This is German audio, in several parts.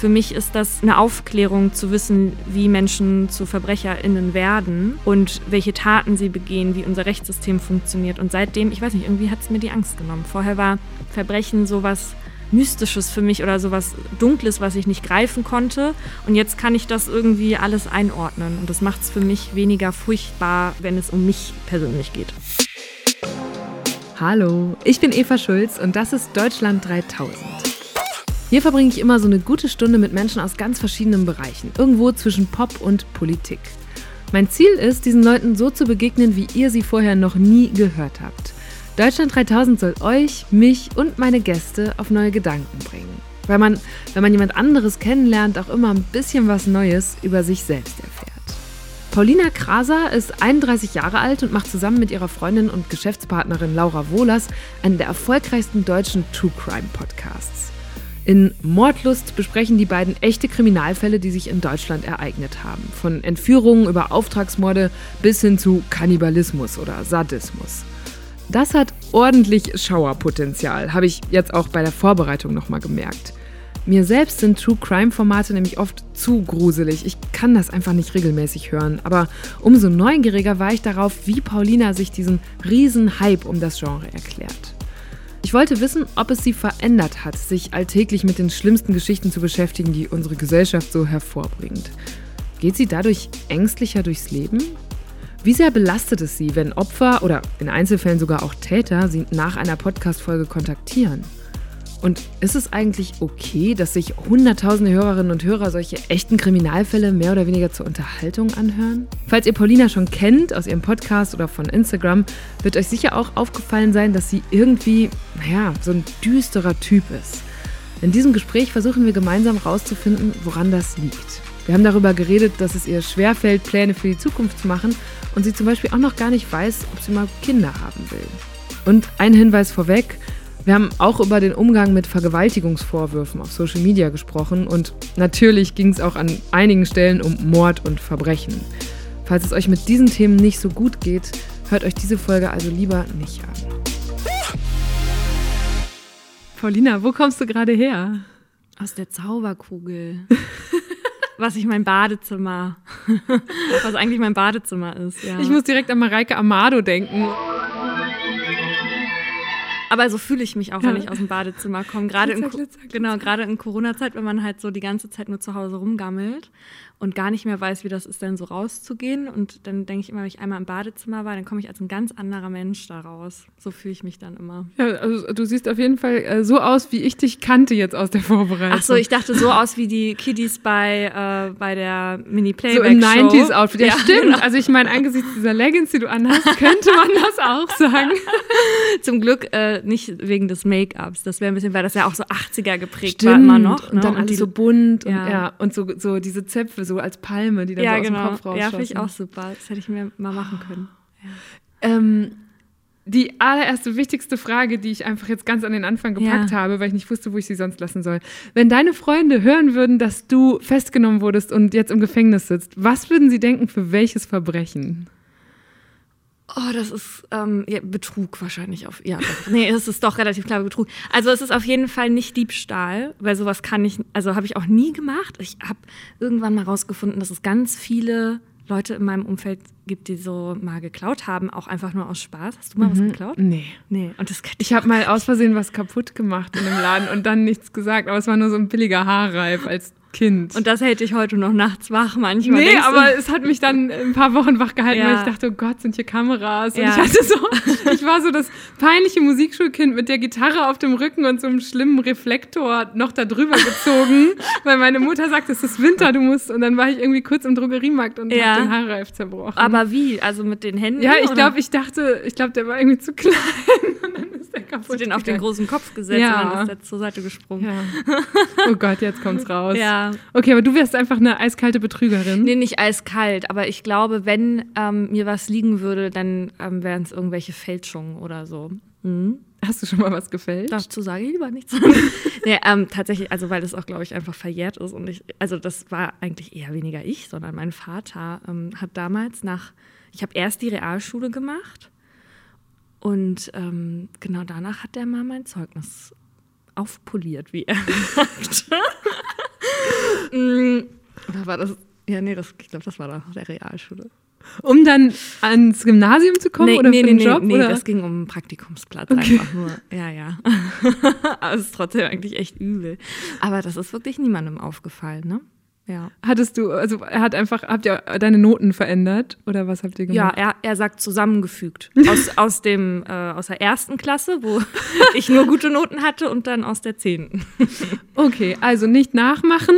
Für mich ist das eine Aufklärung zu wissen, wie Menschen zu VerbrecherInnen werden und welche Taten sie begehen, wie unser Rechtssystem funktioniert. Und seitdem, ich weiß nicht, irgendwie hat es mir die Angst genommen. Vorher war Verbrechen sowas Mystisches für mich oder sowas Dunkles, was ich nicht greifen konnte. Und jetzt kann ich das irgendwie alles einordnen. Und das macht es für mich weniger furchtbar, wenn es um mich persönlich geht. Hallo, ich bin Eva Schulz und das ist Deutschland 3000. Hier verbringe ich immer so eine gute Stunde mit Menschen aus ganz verschiedenen Bereichen, irgendwo zwischen Pop und Politik. Mein Ziel ist, diesen Leuten so zu begegnen, wie ihr sie vorher noch nie gehört habt. Deutschland 3000 soll euch, mich und meine Gäste auf neue Gedanken bringen. Weil man, wenn man jemand anderes kennenlernt, auch immer ein bisschen was Neues über sich selbst erfährt. Paulina Kraser ist 31 Jahre alt und macht zusammen mit ihrer Freundin und Geschäftspartnerin Laura Wohlers einen der erfolgreichsten deutschen True Crime Podcasts. In Mordlust besprechen die beiden echte Kriminalfälle, die sich in Deutschland ereignet haben. Von Entführungen über Auftragsmorde bis hin zu Kannibalismus oder Sadismus. Das hat ordentlich Schauerpotenzial, habe ich jetzt auch bei der Vorbereitung nochmal gemerkt. Mir selbst sind True Crime-Formate nämlich oft zu gruselig. Ich kann das einfach nicht regelmäßig hören. Aber umso neugieriger war ich darauf, wie Paulina sich diesen riesen Hype um das Genre erklärt. Ich wollte wissen, ob es sie verändert hat, sich alltäglich mit den schlimmsten Geschichten zu beschäftigen, die unsere Gesellschaft so hervorbringt. Geht sie dadurch ängstlicher durchs Leben? Wie sehr belastet es sie, wenn Opfer oder in Einzelfällen sogar auch Täter sie nach einer Podcast-Folge kontaktieren? Und ist es eigentlich okay, dass sich hunderttausende Hörerinnen und Hörer solche echten Kriminalfälle mehr oder weniger zur Unterhaltung anhören? Falls ihr Paulina schon kennt aus ihrem Podcast oder von Instagram, wird euch sicher auch aufgefallen sein, dass sie irgendwie, naja, so ein düsterer Typ ist. In diesem Gespräch versuchen wir gemeinsam herauszufinden, woran das liegt. Wir haben darüber geredet, dass es ihr schwerfällt, Pläne für die Zukunft zu machen und sie zum Beispiel auch noch gar nicht weiß, ob sie mal Kinder haben will. Und ein Hinweis vorweg, wir haben auch über den Umgang mit Vergewaltigungsvorwürfen auf Social Media gesprochen und natürlich ging es auch an einigen Stellen um Mord und Verbrechen. Falls es euch mit diesen Themen nicht so gut geht, hört euch diese Folge also lieber nicht an. Paulina, wo kommst du gerade her? Aus der Zauberkugel. was ich mein Badezimmer, was eigentlich mein Badezimmer ist. Ja. Ich muss direkt an Mareike Amado denken. Aber so fühle ich mich auch, wenn ich aus dem Badezimmer komme. Gerade in, genau, gerade in Corona-Zeit, wenn man halt so die ganze Zeit nur zu Hause rumgammelt und gar nicht mehr weiß, wie das ist, dann so rauszugehen. Und dann denke ich immer, wenn ich einmal im Badezimmer war, dann komme ich als ein ganz anderer Mensch da raus. So fühle ich mich dann immer. Ja, also du siehst auf jeden Fall äh, so aus, wie ich dich kannte jetzt aus der Vorbereitung. Ach so, ich dachte so aus wie die Kiddies bei, äh, bei der Mini-Playback-Show. So im 90s-Outfit. Ja, ja, stimmt. Genau. Also ich meine, angesichts dieser Leggings, die du anhast, könnte man das auch sagen. Zum Glück äh, nicht wegen des Make-ups. Das wäre ein bisschen, weil das ja auch so 80er geprägt stimmt. war immer noch. Ne? Und dann alles so bunt ja. und, ja, und so, so diese Zöpfe, so als Palme, die dann ja, so aus genau. dem Kopf rausschossen. Ja, finde ich auch super. Das hätte ich mir mal machen können. Ja. Ähm, die allererste wichtigste Frage, die ich einfach jetzt ganz an den Anfang gepackt ja. habe, weil ich nicht wusste, wo ich sie sonst lassen soll. Wenn deine Freunde hören würden, dass du festgenommen wurdest und jetzt im Gefängnis sitzt, was würden sie denken für welches Verbrechen? Oh, das ist ähm, ja, Betrug wahrscheinlich auf. Ja, doch. nee, es ist doch relativ klar Betrug. Also es ist auf jeden Fall nicht Diebstahl, weil sowas kann ich, also habe ich auch nie gemacht. Ich habe irgendwann mal rausgefunden, dass es ganz viele Leute in meinem Umfeld gibt, die so mal geklaut haben, auch einfach nur aus Spaß. Hast du mal mhm. was geklaut? Nee. Nee. Und das ich habe mal aus Versehen was kaputt gemacht in dem Laden und dann nichts gesagt, aber es war nur so ein billiger Haarreif als Kind. Und das hält dich heute noch nachts wach manchmal. Nee, aber es hat mich dann ein paar Wochen wach gehalten, ja. weil ich dachte, oh Gott, sind hier Kameras. Und ja. ich hatte so, ich war so das peinliche Musikschulkind mit der Gitarre auf dem Rücken und so einem schlimmen Reflektor noch da drüber gezogen, weil meine Mutter sagte, es ist Winter, du musst. Und dann war ich irgendwie kurz im Drogeriemarkt und ja. habe den Haarreif zerbrochen. Aber wie? Also mit den Händen? Ja, ich glaube, ich dachte, ich glaube, der war irgendwie zu klein. Ist der kaputt. Hast den auf den großen Kopf gesetzt ja. und dann ist der zur Seite gesprungen. Ja. Oh Gott, jetzt kommt's raus. Ja. Okay, aber du wärst einfach eine eiskalte Betrügerin. Nee, nicht eiskalt, aber ich glaube, wenn ähm, mir was liegen würde, dann ähm, wären es irgendwelche Fälschungen oder so. Mhm. Hast du schon mal was gefälscht? Dazu sage ich lieber nichts. nee, ähm, tatsächlich, also weil das auch, glaube ich, einfach verjährt ist. Und ich, also das war eigentlich eher weniger ich, sondern mein Vater ähm, hat damals nach, ich habe erst die Realschule gemacht und ähm, genau danach hat der mal mein Zeugnis aufpoliert, wie er sagt. aber das, ja, nee, das, ich glaube, das war nach der Realschule. Um dann ans Gymnasium zu kommen nee, oder nee, für den nee, Job? Nee, oder? das ging um einen Praktikumsplatz Okay. einfach nur. Ja, ja. aber es ist trotzdem eigentlich echt übel. Aber das ist wirklich niemandem aufgefallen, ne? Ja. Hattest du, also er hat einfach, habt ihr deine Noten verändert oder was habt ihr Ja, gemacht? er, er sagt zusammengefügt. Aus, aus, dem, äh, aus der ersten Klasse, wo ich nur gute Noten hatte, und dann aus der zehnten. Okay, also nicht nachmachen.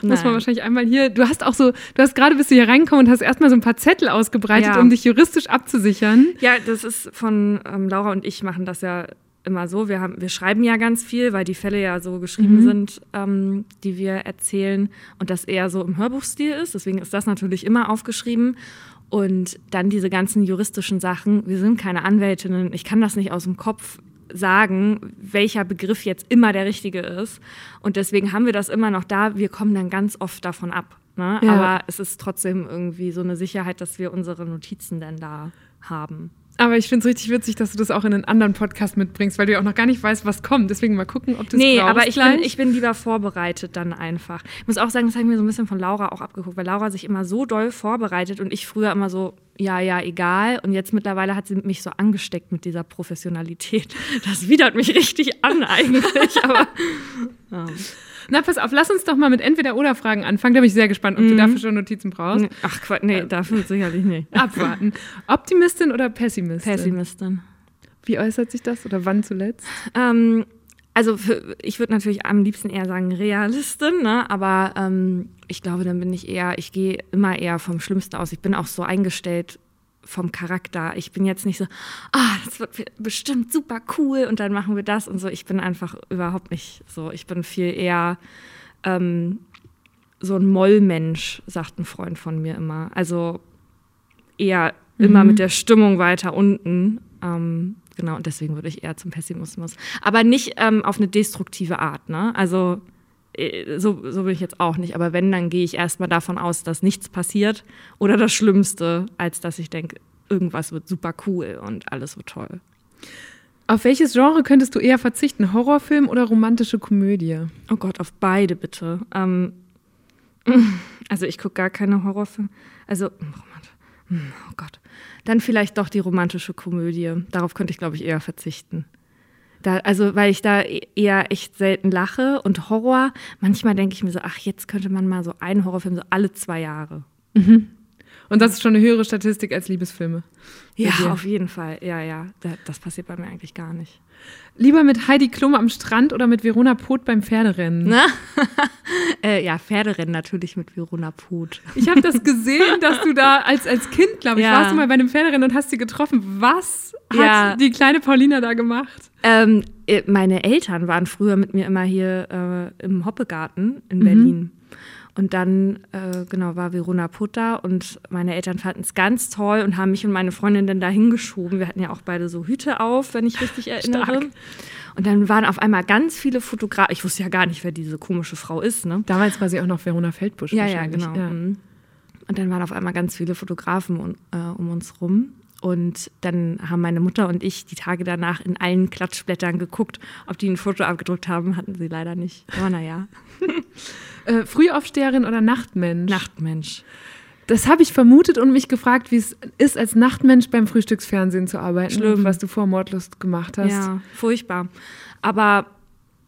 Muss man Nein. wahrscheinlich einmal hier. Du hast auch so, du hast gerade bist du hier reingekommen und hast erstmal so ein paar Zettel ausgebreitet, Ja. um dich juristisch abzusichern. Ja, das ist von ähm, Laura und ich machen das ja immer so. Wir, haben, wir schreiben ja ganz viel, weil die Fälle ja so geschrieben Mhm. sind, ähm, die wir erzählen und das eher so im Hörbuchstil ist. Deswegen ist das natürlich immer aufgeschrieben. Und dann diese ganzen juristischen Sachen. Wir sind keine Anwältinnen. Ich kann das nicht aus dem Kopf sagen, welcher Begriff jetzt immer der richtige ist. Und deswegen haben wir das immer noch da. Wir kommen dann ganz oft davon ab. Ne? Ja. Aber es ist trotzdem irgendwie so eine Sicherheit, dass wir unsere Notizen dann da haben. Aber ich finde es richtig witzig, dass du das auch in einen anderen Podcast mitbringst, weil du ja auch noch gar nicht weißt, was kommt. Deswegen mal gucken, ob du es Nee, brauchst aber ich gleich. bin, ich bin lieber vorbereitet dann einfach. Ich muss auch sagen, das habe ich mir so ein bisschen von Laura auch abgeguckt, weil Laura sich immer so doll vorbereitet und ich früher immer so, ja, ja, egal. Und jetzt mittlerweile hat sie mich so angesteckt mit dieser Professionalität. Das widert mich richtig an eigentlich, aber ja. Na, pass auf, lass uns doch mal mit Entweder-Oder-Fragen anfangen. Da bin ich sehr gespannt, ob du dafür schon Notizen brauchst. Ach Quatsch, nee, dafür sicherlich nicht. Abwarten. Optimistin oder Pessimistin? Pessimistin. Wie äußert sich das oder wann zuletzt? Ähm, also für, ich würde natürlich am liebsten eher sagen Realistin, ne? aber ähm, ich glaube, dann bin ich eher, ich gehe immer eher vom Schlimmsten aus. Ich bin auch so eingestellt vom Charakter. Ich bin jetzt nicht so, ah, das wird bestimmt super cool und dann machen wir das und so. Ich bin einfach überhaupt nicht so. Ich bin viel eher ähm, so ein Mollmensch, sagt ein Freund von mir immer. Also eher immer mit der Stimmung weiter unten. Ähm, genau, und deswegen würde ich eher zum Pessimismus. Aber nicht ähm, auf eine destruktive Art, ne? Also so, so bin ich jetzt auch nicht. Aber wenn, dann gehe ich erstmal davon aus, dass nichts passiert oder das Schlimmste, als dass ich denke, irgendwas wird super cool und alles wird toll. Auf welches Genre könntest du eher verzichten? Horrorfilm oder romantische Komödie? Oh Gott, auf beide bitte. Ähm, also ich gucke gar keine Horrorfilme. Also, romant- hm, oh Gott. Dann vielleicht doch die romantische Komödie. Darauf könnte ich, glaube ich, eher verzichten. Da, also, weil ich da e- eher echt selten lache und Horror, manchmal denke ich mir so, ach, jetzt könnte man mal so einen Horrorfilm so alle zwei Jahre. Und das ist schon eine höhere Statistik als Liebesfilme. Ja, auf jeden Fall. Ja, ja. Da, das passiert bei mir eigentlich gar nicht. Lieber mit Heidi Klum am Strand oder mit Verona Poth beim Pferderennen? Ne? äh, ja, Pferderennen natürlich mit Verona Poth. Ich habe das gesehen, dass du da als, als Kind, glaube ich, Ja. warst du mal bei einem Pferderennen und hast sie getroffen. Was hat Ja. die kleine Paulina da gemacht? Ähm, äh, meine Eltern waren früher mit mir immer hier äh, im Hoppegarten in Berlin. Und dann, äh, genau, war Verona Putter und meine Eltern fanden es ganz toll und haben mich und meine Freundin dann da hingeschoben. Wir hatten ja auch beide so Hüte auf, wenn ich richtig erinnere. Stark. Und dann waren auf einmal ganz viele Fotografen. Ich wusste ja gar nicht, wer diese komische Frau ist, ne? Damals war sie auch noch Verona Feldbusch. Ja, ja, genau. Mhm. Und dann waren auf einmal ganz viele Fotografen um, äh, um uns rum. Und dann haben meine Mutter und ich die Tage danach in allen Klatschblättern geguckt, ob die ein Foto abgedruckt haben. Hatten sie leider nicht. Aber naja, Äh, Frühaufsteherin oder Nachtmensch? Nachtmensch. Das habe ich vermutet und mich gefragt, wie es ist, als Nachtmensch beim Frühstücksfernsehen zu arbeiten, Schlimm. was du vor Mordlust gemacht hast. Ja, furchtbar. Aber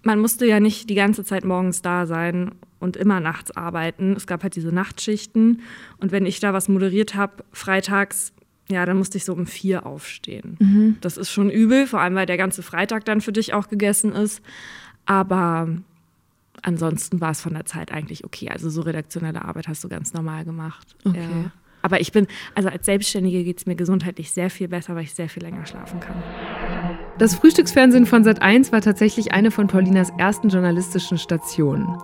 man musste ja nicht die ganze Zeit morgens da sein und immer nachts arbeiten. Es gab halt diese Nachtschichten. Und wenn ich da was moderiert habe, freitags, ja, dann musste ich so um vier aufstehen. Das ist schon übel, vor allem weil der ganze Freitag dann für dich auch gegessen ist. Aber ansonsten war es von der Zeit eigentlich okay. Also so redaktionelle Arbeit hast du ganz normal gemacht. Okay. Ja. Aber ich bin, also als Selbstständige geht es mir gesundheitlich sehr viel besser, weil ich sehr viel länger schlafen kann. Das Frühstücksfernsehen von Sat1 war tatsächlich eine von Paulinas ersten journalistischen Stationen.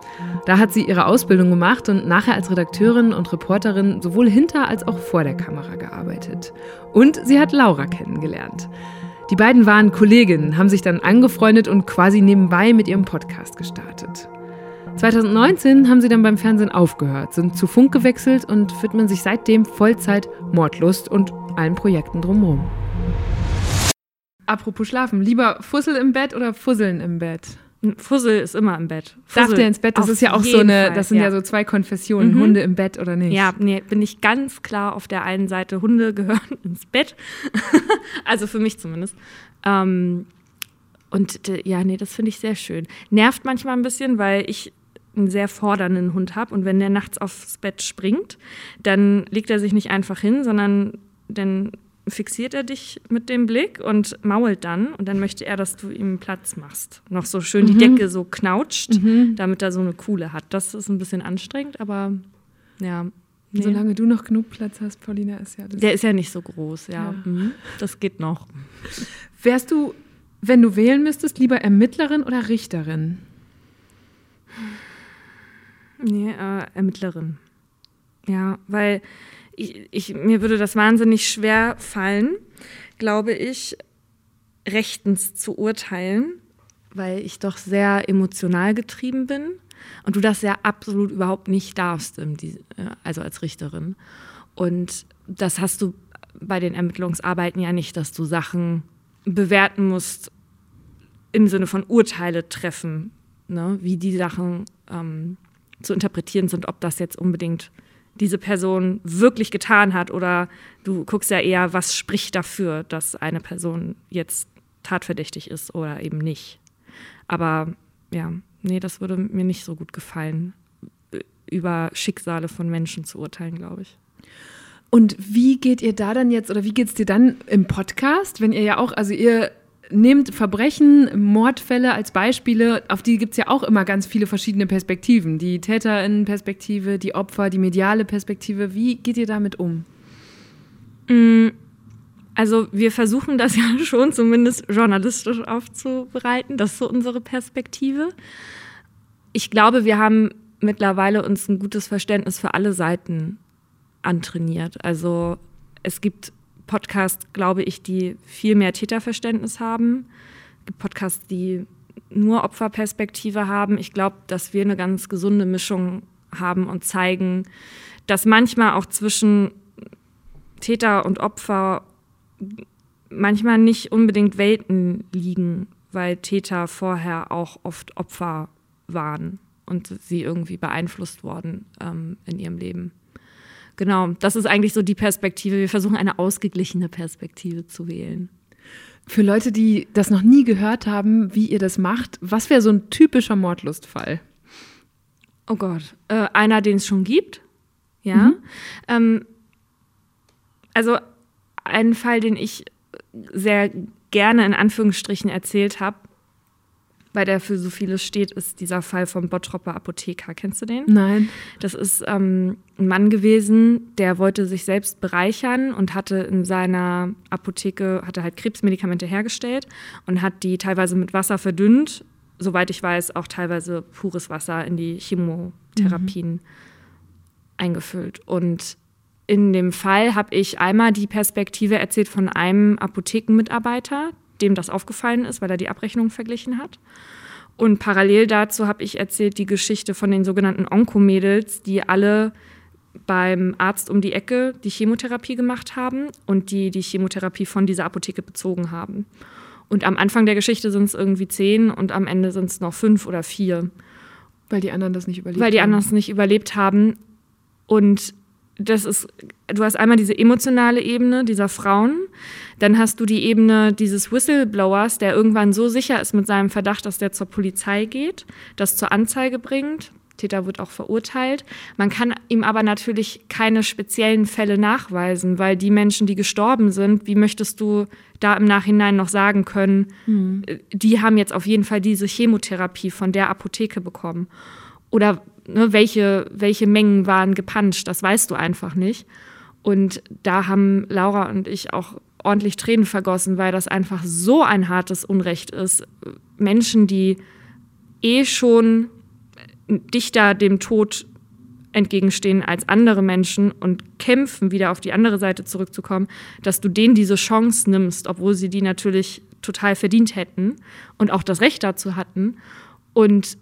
Da hat sie ihre Ausbildung gemacht und nachher als Redakteurin und Reporterin sowohl hinter als auch vor der Kamera gearbeitet. Und sie hat Laura kennengelernt. Die beiden waren Kolleginnen, haben sich dann angefreundet und quasi nebenbei mit ihrem Podcast gestartet. 2019 haben sie dann beim Fernsehen aufgehört, sind zu Funk gewechselt und widmen sich seitdem Vollzeit Mordlust und allen Projekten drumherum. Apropos Schlafen, lieber Fussel im Bett oder Fusseln im Bett? Fussel ist immer im Bett. Darf Fussel der ins Bett? Das ist ja auch so eine, Fall, das sind ja. so zwei Konfessionen, Mhm. Hunde im Bett oder nicht. Ja, nee, bin ich ganz klar auf der einen Seite, Hunde gehören ins Bett. also für mich zumindest. Ähm, und ja, nee, das finde ich sehr schön. Nervt manchmal ein bisschen, weil ich einen sehr fordernden Hund habe und wenn der nachts aufs Bett springt, dann legt er sich nicht einfach hin, sondern dann fixiert er dich mit dem Blick und mault dann und dann möchte er, dass du ihm Platz machst. Noch so schön die Decke so knautscht, damit er so eine Kuhle hat. Das ist ein bisschen anstrengend, aber ja. nee. Solange du noch genug Platz hast, Paulina, ist ja das. Der ist ja nicht so groß, ja. Ja. Mhm. Das geht noch. Wärst du, wenn du wählen müsstest, lieber Ermittlerin oder Richterin? Nee, äh, Ermittlerin. Ja, weil ich, ich, mir würde das wahnsinnig schwer fallen, glaube ich, rechtens zu urteilen, weil ich doch sehr emotional getrieben bin und du das ja absolut überhaupt nicht darfst, äh, also als Richterin. Und das hast du bei den Ermittlungsarbeiten ja nicht, dass du Sachen bewerten musst im Sinne von Urteile treffen, ne? wie die Sachen ähm, zu interpretieren sind, ob das jetzt unbedingt diese Person wirklich getan hat oder du guckst ja eher, was spricht dafür, dass eine Person jetzt tatverdächtig ist oder eben nicht. Aber ja, nee, das würde mir nicht so gut gefallen, über Schicksale von Menschen zu urteilen, glaube ich. Und wie geht ihr da dann jetzt oder wie geht es dir dann im Podcast, wenn ihr ja auch, also ihr nehmt Verbrechen, Mordfälle als Beispiele, auf die gibt es ja auch immer ganz viele verschiedene Perspektiven. Die Täterinnenperspektive, die Opfer, die mediale Perspektive. Wie geht ihr damit um? Also wir versuchen das ja schon zumindest journalistisch aufzubereiten. Das ist so unsere Perspektive. Ich glaube, wir haben mittlerweile uns ein gutes Verständnis für alle Seiten antrainiert. Also es gibt Podcasts, glaube ich, die viel mehr Täterverständnis haben. Es gibt Podcasts, die nur Opferperspektive haben. Ich glaube, dass wir eine ganz gesunde Mischung haben und zeigen, dass manchmal auch zwischen Täter und Opfer manchmal nicht unbedingt Welten liegen, weil Täter vorher auch oft Opfer waren und sie irgendwie beeinflusst worden ähm, in ihrem Leben. Genau, das ist eigentlich so die Perspektive. Wir versuchen eine ausgeglichene Perspektive zu wählen. Für Leute, die das noch nie gehört haben, wie ihr das macht, was wäre so ein typischer Mordlustfall? Oh Gott, äh, einer, den es schon gibt. Ja. Ähm, also ein Fall, den ich sehr gerne in Anführungsstrichen erzählt habe, weil der für so vieles steht, ist dieser Fall vom Bottropper Apotheker. Kennst du den? Nein. Das ist ähm, ein Mann gewesen, der wollte sich selbst bereichern und hatte in seiner Apotheke, hatte halt Krebsmedikamente hergestellt und hat die teilweise mit Wasser verdünnt, soweit ich weiß, auch teilweise pures Wasser in die Chemotherapien eingefüllt. Und in dem Fall habe ich einmal die Perspektive erzählt von einem Apothekenmitarbeiter, dem das aufgefallen ist, weil er die Abrechnung verglichen hat. Und parallel dazu habe ich erzählt die Geschichte von den sogenannten Onkomädels, die alle beim Arzt um die Ecke die Chemotherapie gemacht haben und die die Chemotherapie von dieser Apotheke bezogen haben. Und am Anfang der Geschichte sind es irgendwie zehn und am Ende sind es noch fünf oder vier Weil die anderen das nicht überlebt weil die haben. anderen es nicht überlebt haben. Und das ist, du hast einmal diese emotionale Ebene dieser Frauen, dann hast du die Ebene dieses Whistleblowers, der irgendwann so sicher ist mit seinem Verdacht, dass der zur Polizei geht, das zur Anzeige bringt. Täter wird auch verurteilt. Man kann ihm aber natürlich keine speziellen Fälle nachweisen, weil die Menschen, die gestorben sind, wie möchtest du da im Nachhinein noch sagen können, äh, die haben jetzt auf jeden Fall diese Chemotherapie von der Apotheke bekommen. Oder ne, welche, welche Mengen waren gepanscht, das weißt du einfach nicht. Und da haben Laura und ich auch ordentlich Tränen vergossen, weil das einfach so ein hartes Unrecht ist. Menschen, die eh schon dichter dem Tod entgegenstehen als andere Menschen und kämpfen, wieder auf die andere Seite zurückzukommen, dass du denen diese Chance nimmst, obwohl sie die natürlich total verdient hätten und auch das Recht dazu hatten und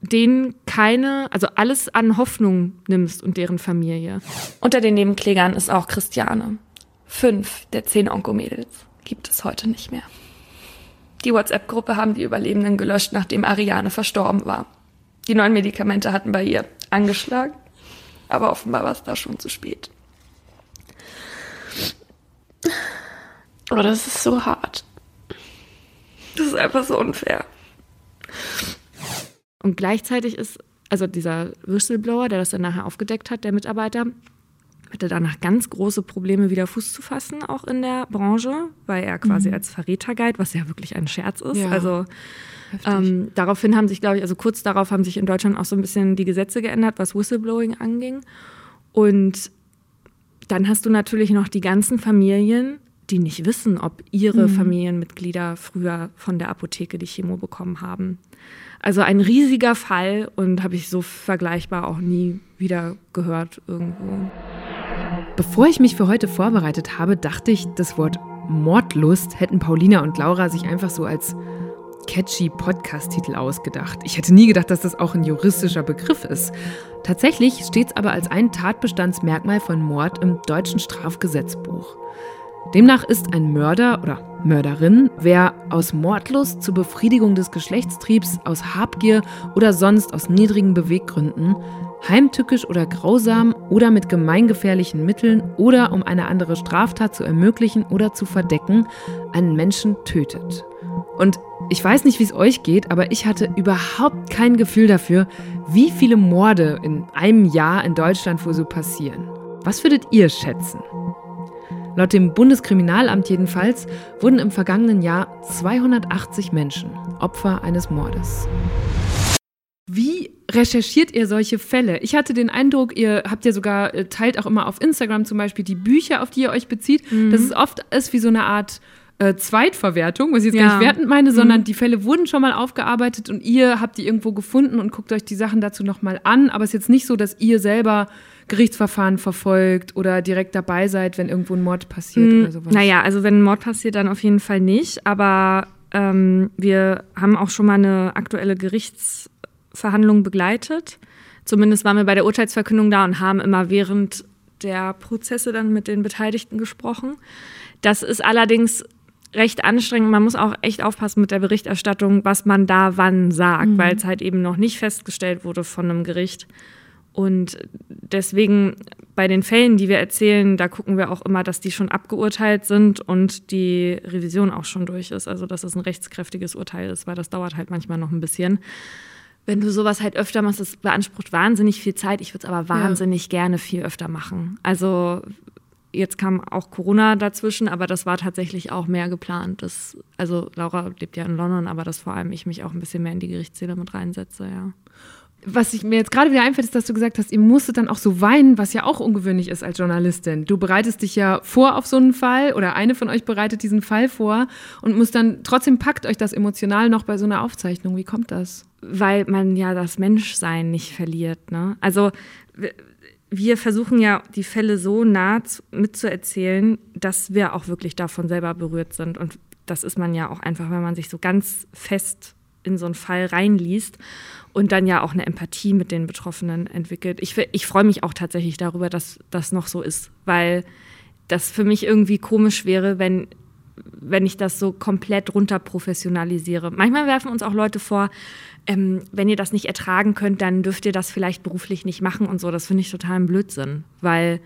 denen keine, also alles an Hoffnung nimmst und deren Familie. Unter den Nebenklägern ist auch Christiane. Fünf der zehn Onkomädels gibt es heute nicht mehr. Die WhatsApp-Gruppe haben die Überlebenden gelöscht, nachdem Ariane verstorben war. Die neuen Medikamente hatten bei ihr angeschlagen, aber offenbar war es da schon zu spät. Oh, das ist so hart. Das ist einfach so unfair. Und gleichzeitig ist, also dieser Whistleblower, der das dann nachher aufgedeckt hat, der Mitarbeiter, hatte danach ganz große Probleme, wieder Fuß zu fassen, auch in der Branche, weil er quasi mhm. als Verräter galt, was ja wirklich ein Scherz ist. Ja. Also ähm, daraufhin haben sich, glaube ich, also kurz darauf haben sich in Deutschland auch so ein bisschen die Gesetze geändert, was Whistleblowing anging. Und dann hast du natürlich noch die ganzen Familien, die nicht wissen, ob ihre mhm. Familienmitglieder früher von der Apotheke die Chemo bekommen haben. Also ein riesiger Fall und habe ich so vergleichbar auch nie wieder gehört irgendwo. Bevor ich mich für heute vorbereitet habe, dachte ich, das Wort Mordlust hätten Paulina und Laura sich einfach so als catchy Podcast-Titel ausgedacht. Ich hätte nie gedacht, dass das auch ein juristischer Begriff ist. Tatsächlich steht es aber als ein Tatbestandsmerkmal von Mord im deutschen Strafgesetzbuch. Demnach ist ein Mörder oder Mörderin, wer aus Mordlust zur Befriedigung des Geschlechtstriebs, aus Habgier oder sonst aus niedrigen Beweggründen heimtückisch oder grausam oder mit gemeingefährlichen Mitteln oder um eine andere Straftat zu ermöglichen oder zu verdecken, einen Menschen tötet. Und ich weiß nicht, wie es euch geht, aber ich hatte überhaupt kein Gefühl dafür, wie viele Morde in einem Jahr in Deutschland wohl so passieren. Was würdet ihr schätzen? Laut dem Bundeskriminalamt jedenfalls wurden im vergangenen Jahr 280 Menschen Opfer eines Mordes. Wie recherchiert ihr solche Fälle? Ich hatte den Eindruck, ihr habt ja sogar, äh, teilt auch immer auf Instagram zum Beispiel die Bücher, auf die ihr euch bezieht, mhm. dass es oft ist wie so eine Art äh, Zweitverwertung, was ich jetzt ja. gar nicht wertend meine, sondern mhm. die Fälle wurden schon mal aufgearbeitet und ihr habt die irgendwo gefunden und guckt euch die Sachen dazu nochmal an. Aber es ist jetzt nicht so, dass ihr selber Gerichtsverfahren verfolgt oder direkt dabei seid, wenn irgendwo ein Mord passiert mhm. oder sowas. Naja, also wenn ein Mord passiert, dann auf jeden Fall nicht. Aber ähm, wir haben auch schon mal eine aktuelle Gerichts Verhandlungen begleitet. Zumindest waren wir bei der Urteilsverkündung da und haben immer während der Prozesse dann mit den Beteiligten gesprochen. Das ist allerdings recht anstrengend. Man muss auch echt aufpassen mit der Berichterstattung, was man da wann sagt, mhm. weil es halt eben noch nicht festgestellt wurde von einem Gericht. Und deswegen bei den Fällen, die wir erzählen, da gucken wir auch immer, dass die schon abgeurteilt sind und die Revision auch schon durch ist. Also dass es ein rechtskräftiges Urteil ist, weil das dauert halt manchmal noch ein bisschen wenn du sowas halt öfter machst, das beansprucht wahnsinnig viel Zeit. Ich würde es aber wahnsinnig ja. gerne viel öfter machen. Also jetzt kam auch Corona dazwischen, aber das war tatsächlich auch mehr geplant. Das, also Laura lebt ja in London, aber dass vor allem ich mich auch ein bisschen mehr in die Gerichtssäle mit reinsetze, ja. Was ich mir jetzt gerade wieder einfällt, ist, dass du gesagt hast, ihr musstet dann auch so weinen, was ja auch ungewöhnlich ist als Journalistin. Du bereitest dich ja vor auf so einen Fall oder eine von euch bereitet diesen Fall vor und muss dann, trotzdem packt euch das emotional noch bei so einer Aufzeichnung. Wie kommt das? Weil man ja das Menschsein nicht verliert. Ne? Also wir versuchen ja, die Fälle so nah mitzuerzählen, dass wir auch wirklich davon selber berührt sind. Und das ist man ja auch einfach, wenn man sich so ganz fest in so einen Fall reinliest und dann ja auch eine Empathie mit den Betroffenen entwickelt. Ich, ich freue mich auch tatsächlich darüber, dass das noch so ist, weil das für mich irgendwie komisch wäre, wenn, wenn ich das so komplett runter professionalisiere. Manchmal werfen uns auch Leute vor, ähm, wenn ihr das nicht ertragen könnt, dann dürft ihr das vielleicht beruflich nicht machen und so. Das finde ich total ein Blödsinn, weil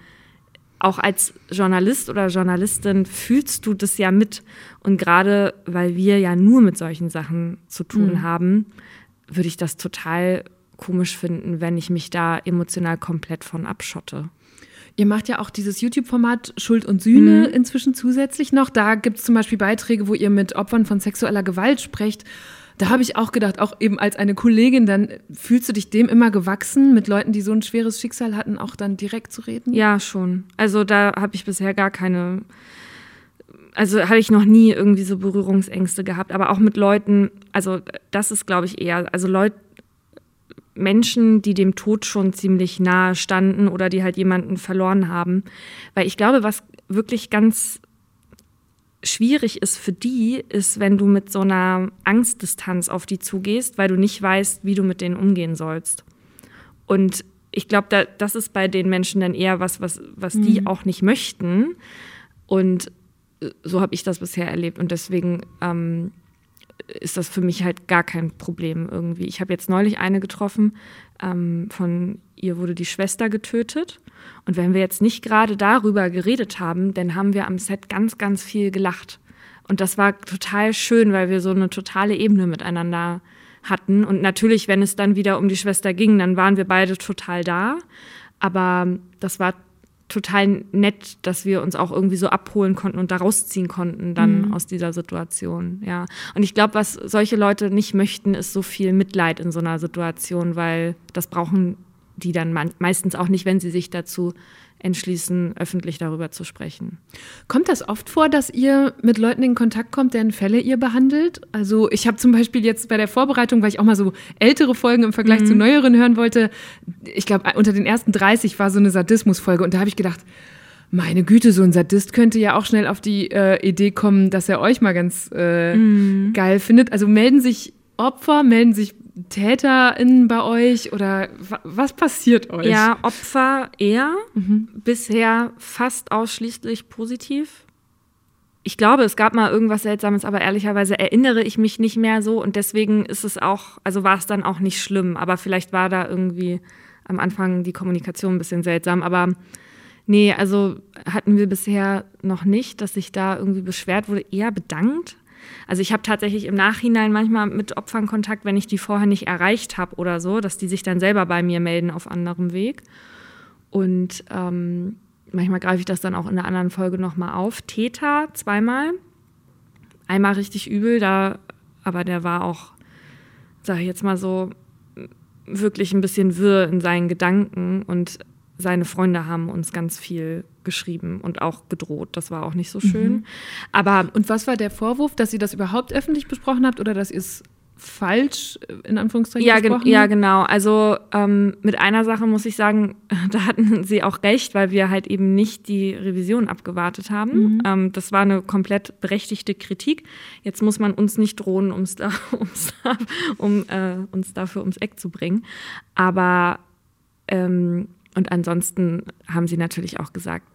auch als Journalist oder Journalistin fühlst du das ja mit. Und gerade weil wir ja nur mit solchen Sachen zu tun mhm. haben, würde ich das total komisch finden, wenn ich mich da emotional komplett von abschotte. Ihr macht ja auch dieses YouTube-Format Schuld und Sühne mhm. inzwischen zusätzlich noch. Da gibt es zum Beispiel Beiträge, wo ihr mit Opfern von sexueller Gewalt sprecht. Da habe ich auch gedacht, auch eben als eine Kollegin, dann fühlst du dich dem immer gewachsen, mit Leuten, die so ein schweres Schicksal hatten, auch dann direkt zu reden? Ja, schon. Also da habe ich bisher gar keine also habe ich noch nie irgendwie so Berührungsängste gehabt, aber auch mit Leuten, also das ist, glaube ich, eher, also Leute, Menschen, die dem Tod schon ziemlich nahe standen oder die halt jemanden verloren haben. Weil ich glaube, was wirklich ganz schwierig ist für die, ist, wenn du mit so einer Angstdistanz auf die zugehst, weil du nicht weißt, wie du mit denen umgehen sollst. Und ich glaube, da, das ist bei den Menschen dann eher was, was, was mhm. die auch nicht möchten. Und so habe ich das bisher erlebt und deswegen ähm, ist das für mich halt gar kein Problem irgendwie. Ich habe jetzt neulich eine getroffen, ähm, von ihr wurde die Schwester getötet. Und wenn wir jetzt nicht gerade darüber geredet haben, dann haben wir am Set ganz, ganz viel gelacht. Und das war total schön, weil wir so eine totale Ebene miteinander hatten. Und natürlich, wenn es dann wieder um die Schwester ging, dann waren wir beide total da. Aber das war total nett, dass wir uns auch irgendwie so abholen konnten und da rausziehen konnten dann mhm. aus dieser Situation. Ja. Und ich glaube, was solche Leute nicht möchten, ist so viel Mitleid in so einer Situation, weil das brauchen die dann meistens auch nicht, wenn sie sich dazu entschließen, öffentlich darüber zu sprechen. Kommt das oft vor, dass ihr mit Leuten in Kontakt kommt, deren Fälle ihr behandelt? Also ich habe zum Beispiel jetzt bei der Vorbereitung, weil ich auch mal so ältere Folgen im Vergleich mhm. zu neueren hören wollte, ich glaube, unter den ersten 30 war so eine Sadismusfolge und da habe ich gedacht, meine Güte, so ein Sadist könnte ja auch schnell auf die äh, Idee kommen, dass er euch mal ganz äh, mhm. geil findet. Also melden sich Opfer, melden sich TäterInnen bei euch oder was passiert euch? Ja, Opfer eher. Mhm. Bisher fast ausschließlich positiv. Ich glaube, es gab mal irgendwas Seltsames, aber ehrlicherweise erinnere ich mich nicht mehr so und deswegen ist es auch, also war es dann auch nicht schlimm, aber vielleicht war da irgendwie am Anfang die Kommunikation ein bisschen seltsam, aber nee, also hatten wir bisher noch nicht, dass sich da irgendwie beschwert wurde, eher bedankt. Also ich habe tatsächlich im Nachhinein manchmal mit Opfern Kontakt, wenn ich die vorher nicht erreicht habe oder so, dass die sich dann selber bei mir melden auf anderem Weg. Und ähm, manchmal greife ich das dann auch in einer anderen Folge nochmal auf. Täter zweimal. Einmal richtig übel, da, aber der war auch, sage ich jetzt mal so, wirklich ein bisschen wirr in seinen Gedanken und seine Freunde haben uns ganz viel geschrieben und auch gedroht. Das war auch nicht so schön. Mhm. Aber und was war der Vorwurf, dass ihr das überhaupt öffentlich besprochen habt oder dass ihr es falsch äh, in Anführungszeichen ja, gesprochen? Ja, genau. Also ähm, mit einer Sache muss ich sagen, da hatten sie auch recht, weil wir halt eben nicht die Revision abgewartet haben. Mhm. Ähm, das war eine komplett berechtigte Kritik. Jetzt muss man uns nicht drohen, um's da, um's da, um äh, uns dafür ums Eck zu bringen. Aber ähm, und ansonsten haben sie natürlich auch gesagt,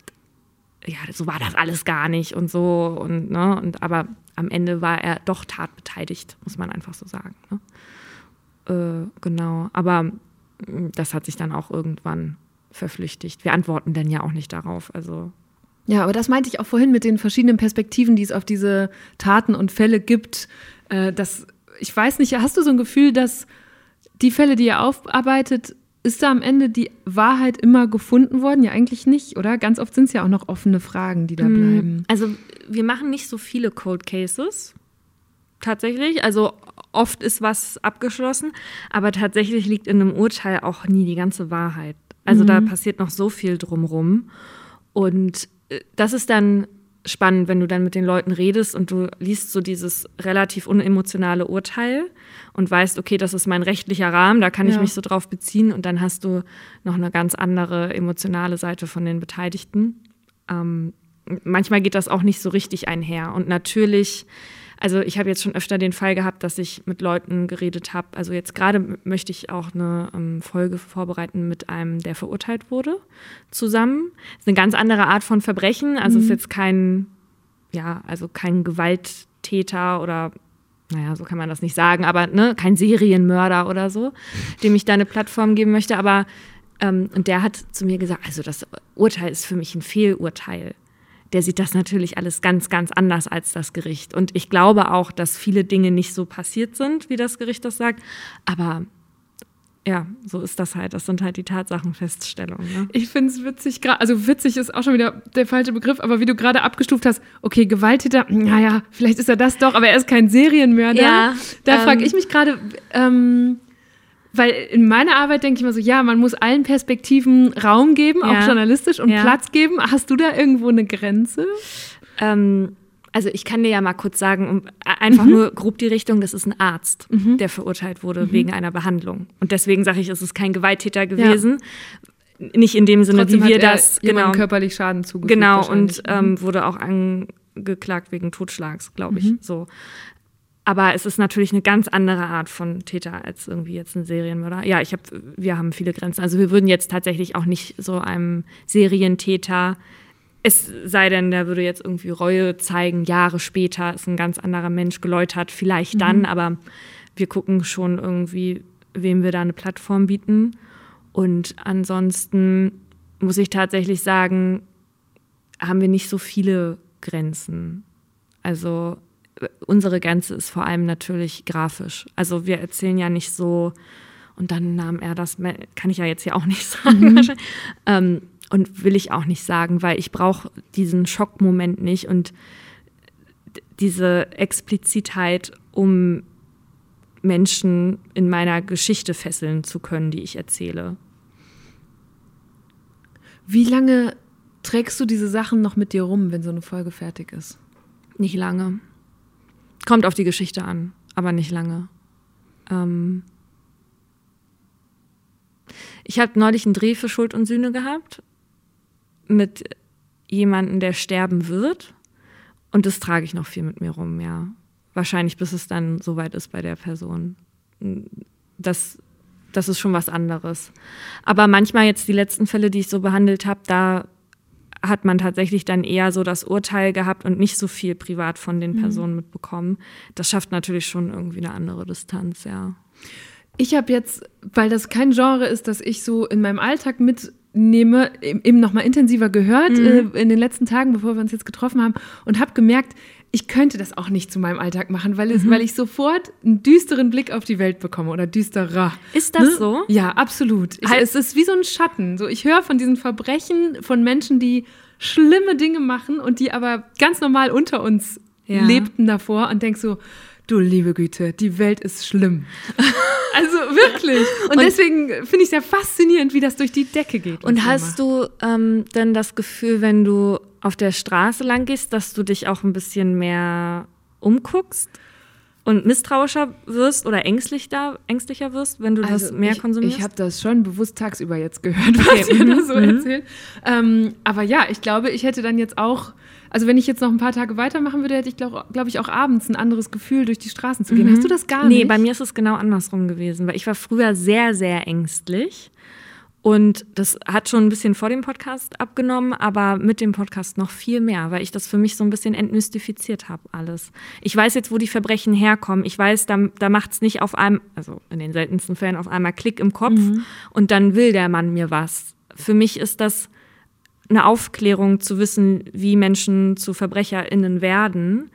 ja, so war das alles gar nicht und so und ne und aber am Ende war er doch tatbeteiligt, muss man einfach so sagen. Ne? Äh, genau, aber mm, das hat sich dann auch irgendwann verflüchtigt. Wir antworten dann ja auch nicht darauf, also ja, aber das meinte ich auch vorhin mit den verschiedenen Perspektiven, die es auf diese Taten und Fälle gibt. Äh, dass, ich weiß nicht, hast du so ein Gefühl, dass die Fälle, die ihr aufarbeitet, ist da am Ende die Wahrheit immer gefunden worden? Ja, eigentlich nicht, oder? Ganz oft sind es ja auch noch offene Fragen, die da mm, bleiben. Also, wir machen nicht so viele Cold Cases. Tatsächlich. Also, oft ist was abgeschlossen, aber tatsächlich liegt in einem Urteil auch nie die ganze Wahrheit. Also, mhm. da passiert noch so viel drumrum. Und äh, das ist dann spannend, wenn du dann mit den Leuten redest und du liest so dieses relativ unemotionale Urteil und weißt, okay, das ist mein rechtlicher Rahmen, da kann ja. ich mich so drauf beziehen und dann hast du noch eine ganz andere emotionale Seite von den Beteiligten. Ähm, manchmal geht das auch nicht so richtig einher und natürlich also ich habe jetzt schon öfter den Fall gehabt, dass ich mit Leuten geredet habe. Also jetzt gerade möchte ich auch eine ähm, Folge vorbereiten mit einem, der verurteilt wurde, zusammen. Das ist eine ganz andere Art von Verbrechen. Also mhm. ist jetzt kein, ja, also kein Gewalttäter oder naja, so kann man das nicht sagen, aber ne, kein Serienmörder oder so, dem ich da eine Plattform geben möchte. Aber ähm, und der hat zu mir gesagt, also das Urteil ist für mich ein Fehlurteil der sieht das natürlich alles ganz, ganz anders als das Gericht. Und ich glaube auch, dass viele Dinge nicht so passiert sind, wie das Gericht das sagt. Aber ja, so ist das halt. Das sind halt die Tatsachenfeststellungen. Ne? Ich finde es witzig, also witzig ist auch schon wieder der falsche Begriff, aber wie du gerade abgestuft hast, okay, Gewalttäter, naja, vielleicht ist er das doch, aber er ist kein Serienmörder. Ja, da ähm, frage ich mich gerade, ähm, weil in meiner Arbeit denke ich immer so, ja, man muss allen Perspektiven Raum geben, ja. auch journalistisch und ja. Platz geben. Hast du da irgendwo eine Grenze? Ähm, also ich kann dir ja mal kurz sagen, um, einfach mhm. nur grob die Richtung, das ist ein Arzt, mhm. der verurteilt wurde mhm. wegen einer Behandlung. Und deswegen sage ich, es ist kein Gewalttäter gewesen. Ja. Nicht in dem Sinne, Trotzdem wie wir das genau körperlich Schaden zugefügt. Genau und ähm, mhm. wurde auch angeklagt wegen Totschlags, glaube ich. Mhm. So. Aber es ist natürlich eine ganz andere Art von Täter als irgendwie jetzt ein Serienmörder. Ja, ich habe, wir haben viele Grenzen. Also wir würden jetzt tatsächlich auch nicht so einem Serientäter Es sei denn, der würde jetzt irgendwie Reue zeigen, Jahre später ist ein ganz anderer Mensch geläutert, vielleicht mhm. dann, aber wir gucken schon irgendwie, wem wir da eine Plattform bieten. Und ansonsten muss ich tatsächlich sagen, haben wir nicht so viele Grenzen. Also unsere Grenze ist vor allem natürlich grafisch. Also wir erzählen ja nicht so, und dann nahm er das, kann ich ja jetzt ja auch nicht sagen. Mhm. Ähm, und will ich auch nicht sagen, weil ich brauche diesen Schockmoment nicht und diese Explizitheit, um Menschen in meiner Geschichte fesseln zu können, die ich erzähle. Wie lange trägst du diese Sachen noch mit dir rum, wenn so eine Folge fertig ist? Nicht lange. Kommt auf die Geschichte an, aber nicht lange. Ähm ich habe neulich einen Dreh für Schuld und Sühne gehabt mit jemandem, der sterben wird. Und das trage ich noch viel mit mir rum, ja. Wahrscheinlich, bis es dann soweit ist bei der Person. Das, das ist schon was anderes. Aber manchmal jetzt die letzten Fälle, die ich so behandelt habe, da hat man tatsächlich dann eher so das Urteil gehabt und nicht so viel privat von den mhm. Personen mhm. mitbekommen. Das schafft natürlich schon irgendwie eine andere Distanz, ja. Ich habe jetzt, weil das kein Genre ist, das ich so in meinem Alltag mitnehme, eben noch mal intensiver gehört mhm. äh, in den letzten Tagen, bevor wir uns jetzt getroffen haben und habe gemerkt, ich könnte das auch nicht zu meinem Alltag machen, weil, es, mhm. weil ich sofort einen düsteren Blick auf die Welt bekomme oder düsterer. Ist das ne? so? Ja, absolut. Ich, es ist wie so ein Schatten. So, ich höre von diesen Verbrechen von Menschen, die schlimme Dinge machen und die aber ganz normal unter uns ja. lebten davor und denk so, du liebe Güte, die Welt ist schlimm. also wirklich. Und, und deswegen finde ich es ja faszinierend, wie das durch die Decke geht. Und hast du ähm, dann das Gefühl, wenn du auf der Straße lang gehst, dass du dich auch ein bisschen mehr umguckst? Und misstrauischer wirst oder ängstlich da, ängstlicher wirst, wenn du also das mehr ich, konsumierst? Ich habe das schon bewusst tagsüber jetzt gehört, was okay. ihr da so mhm. erzählt. Ähm, aber ja, ich glaube, ich hätte dann jetzt auch, also wenn ich jetzt noch ein paar Tage weitermachen würde, hätte ich, glaube glaub ich, auch abends ein anderes Gefühl, durch die Straßen zu gehen. Mhm. Hast du das gar nicht? Nee, bei mir ist es genau andersrum gewesen, weil ich war früher sehr, sehr ängstlich und das hat schon ein bisschen vor dem Podcast abgenommen, aber mit dem Podcast noch viel mehr, weil ich das für mich so ein bisschen entmystifiziert habe, alles. Ich weiß jetzt, wo die Verbrechen herkommen. Ich weiß, da, da macht es nicht auf einem, also in den seltensten Fällen auf einmal Klick im Kopf mhm. und dann will der Mann mir was. Für mich ist das eine Aufklärung zu wissen, wie Menschen zu VerbrecherInnen werden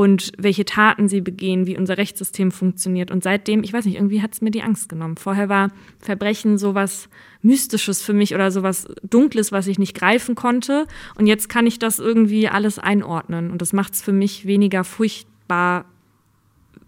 und welche Taten sie begehen, wie unser Rechtssystem funktioniert. Und seitdem, ich weiß nicht, irgendwie hat es mir die Angst genommen. Vorher war Verbrechen sowas Mystisches für mich oder sowas Dunkles, was ich nicht greifen konnte. Und jetzt kann ich das irgendwie alles einordnen. Und das macht es für mich weniger furchtbar,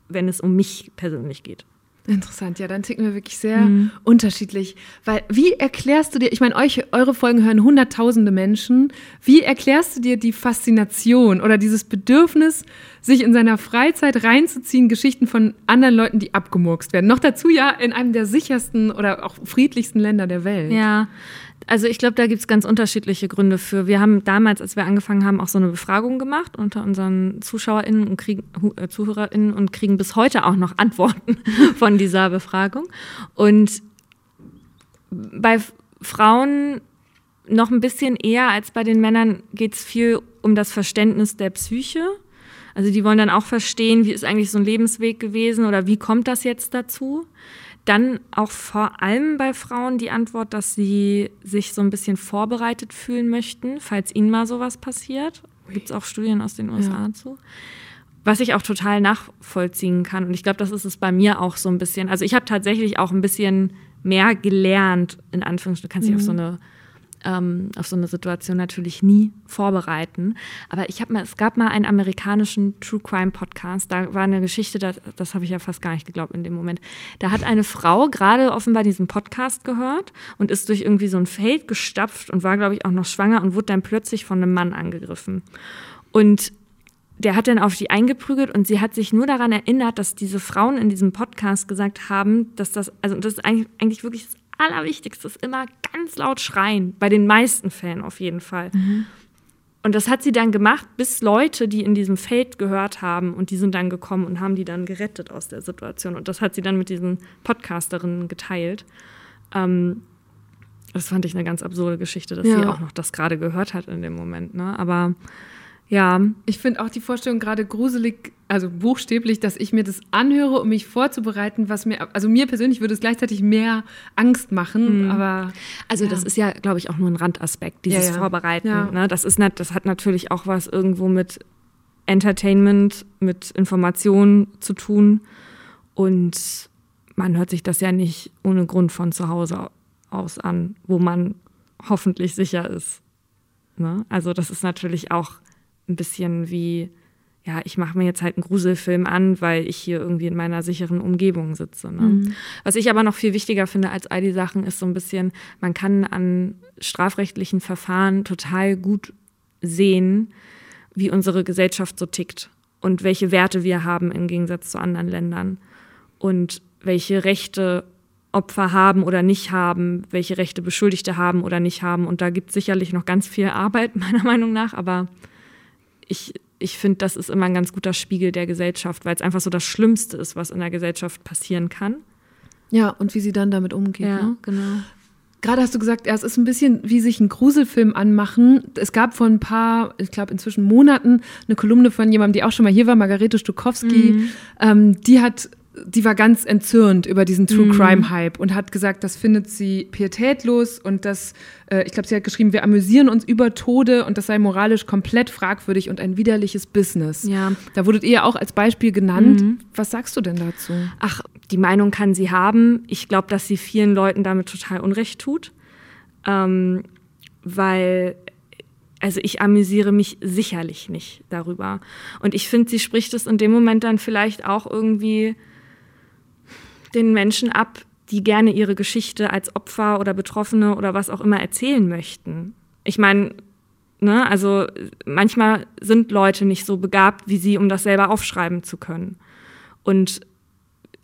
wenn es um mich persönlich geht. Interessant, ja, dann ticken wir wirklich sehr mhm. unterschiedlich. Weil, wie erklärst du dir, ich meine, euch, eure Folgen hören hunderttausende Menschen, wie erklärst du dir die Faszination oder dieses Bedürfnis, sich in seiner Freizeit reinzuziehen, Geschichten von anderen Leuten, die abgemurkst werden? Noch dazu ja in einem der sichersten oder auch friedlichsten Länder der Welt. Ja, also ich glaube, da gibt es ganz unterschiedliche Gründe für. Wir haben damals, als wir angefangen haben, auch so eine Befragung gemacht unter unseren ZuschauerInnen und kriegen, äh, ZuhörerInnen und kriegen bis heute auch noch Antworten von dieser Befragung. Und bei Frauen noch ein bisschen eher als bei den Männern geht es viel um das Verständnis der Psyche. Also die wollen dann auch verstehen, wie ist eigentlich so ein Lebensweg gewesen oder wie kommt das jetzt dazu. Dann auch vor allem bei Frauen die Antwort, dass sie sich so ein bisschen vorbereitet fühlen möchten, falls ihnen mal sowas passiert. Gibt es auch Studien aus den USA ja. zu. Was ich auch total nachvollziehen kann. Und ich glaube, das ist es bei mir auch so ein bisschen. Also ich habe tatsächlich auch ein bisschen mehr gelernt, in Anführungsstrichen. Du kannst dich mhm. auf so eine ähm, auf so eine Situation natürlich nie vorbereiten. Aber ich habe mal, es gab mal einen amerikanischen True Crime Podcast. Da war eine Geschichte, das, das habe ich ja fast gar nicht geglaubt in dem Moment. Da hat eine Frau gerade offenbar diesen Podcast gehört und ist durch irgendwie so ein Feld gestapft und war, glaube ich, auch noch schwanger und wurde dann plötzlich von einem Mann angegriffen. Und der hat dann auf sie eingeprügelt und sie hat sich nur daran erinnert, dass diese Frauen in diesem Podcast gesagt haben, dass das, also das ist eigentlich, eigentlich wirklich das Allerwichtigste ist immer ganz laut schreien, bei den meisten Fällen auf jeden Fall. Mhm. Und das hat sie dann gemacht, bis Leute, die in diesem Feld gehört haben, und die sind dann gekommen und haben die dann gerettet aus der Situation. Und das hat sie dann mit diesen Podcasterinnen geteilt. Ähm, das fand ich eine ganz absurde Geschichte, dass Ja. sie auch noch das gerade gehört hat in dem Moment. Ne? Aber ja, Ich finde auch die Vorstellung gerade gruselig, also buchstäblich, dass ich mir das anhöre, um mich vorzubereiten, was mir, also mir persönlich würde es gleichzeitig mehr Angst machen, aber also das ist ja, glaube ich, auch nur ein Randaspekt, dieses Ja, ja. Vorbereiten. Ja. Ne? Das, ist nat das hat natürlich auch was irgendwo mit Entertainment, mit Information zu tun. Und man hört sich das ja nicht ohne Grund von zu Hause aus an, wo man hoffentlich sicher ist. Ne? Also das ist natürlich auch ein bisschen wie, ja, ich mache mir jetzt halt einen Gruselfilm an, weil ich hier irgendwie in meiner sicheren Umgebung sitze. Ne? Was ich aber noch viel wichtiger finde als all die Sachen, ist so ein bisschen, man kann an strafrechtlichen Verfahren total gut sehen, wie unsere Gesellschaft so tickt und welche Werte wir haben im Gegensatz zu anderen Ländern und welche Rechte Opfer haben oder nicht haben, welche Rechte Beschuldigte haben oder nicht haben. Und da gibt es sicherlich noch ganz viel Arbeit, meiner Meinung nach, aber ich, ich finde, das ist immer ein ganz guter Spiegel der Gesellschaft, weil es einfach so das Schlimmste ist, was in der Gesellschaft passieren kann. ja, und wie sie dann damit umgeht. Ne? genau. Gerade hast du gesagt, ja, es ist ein bisschen wie sich ein Gruselfilm anmachen. Es gab vor ein paar, ich glaube inzwischen Monaten, eine Kolumne von jemandem, die auch schon mal hier war, Margarete Stukowski. Ähm, die hat, die war ganz entzürnt über diesen True Crime Hype und hat gesagt, das findet sie pietätlos und das, äh, ich glaube, sie hat geschrieben, wir amüsieren uns über Tode und das sei moralisch komplett fragwürdig und ein widerliches Business. Ja. Da wurdet ihr auch als Beispiel genannt. Was sagst du denn dazu? Ach, die Meinung kann sie haben. Ich glaube, dass sie vielen Leuten damit total Unrecht tut. Ähm, weil, also ich amüsiere mich sicherlich nicht darüber. Und ich finde, sie spricht es in dem Moment dann vielleicht auch irgendwie den Menschen ab, die gerne ihre Geschichte als Opfer oder Betroffene oder was auch immer erzählen möchten. Ich meine, ne, also manchmal sind Leute nicht so begabt wie sie, um das selber aufschreiben zu können. Und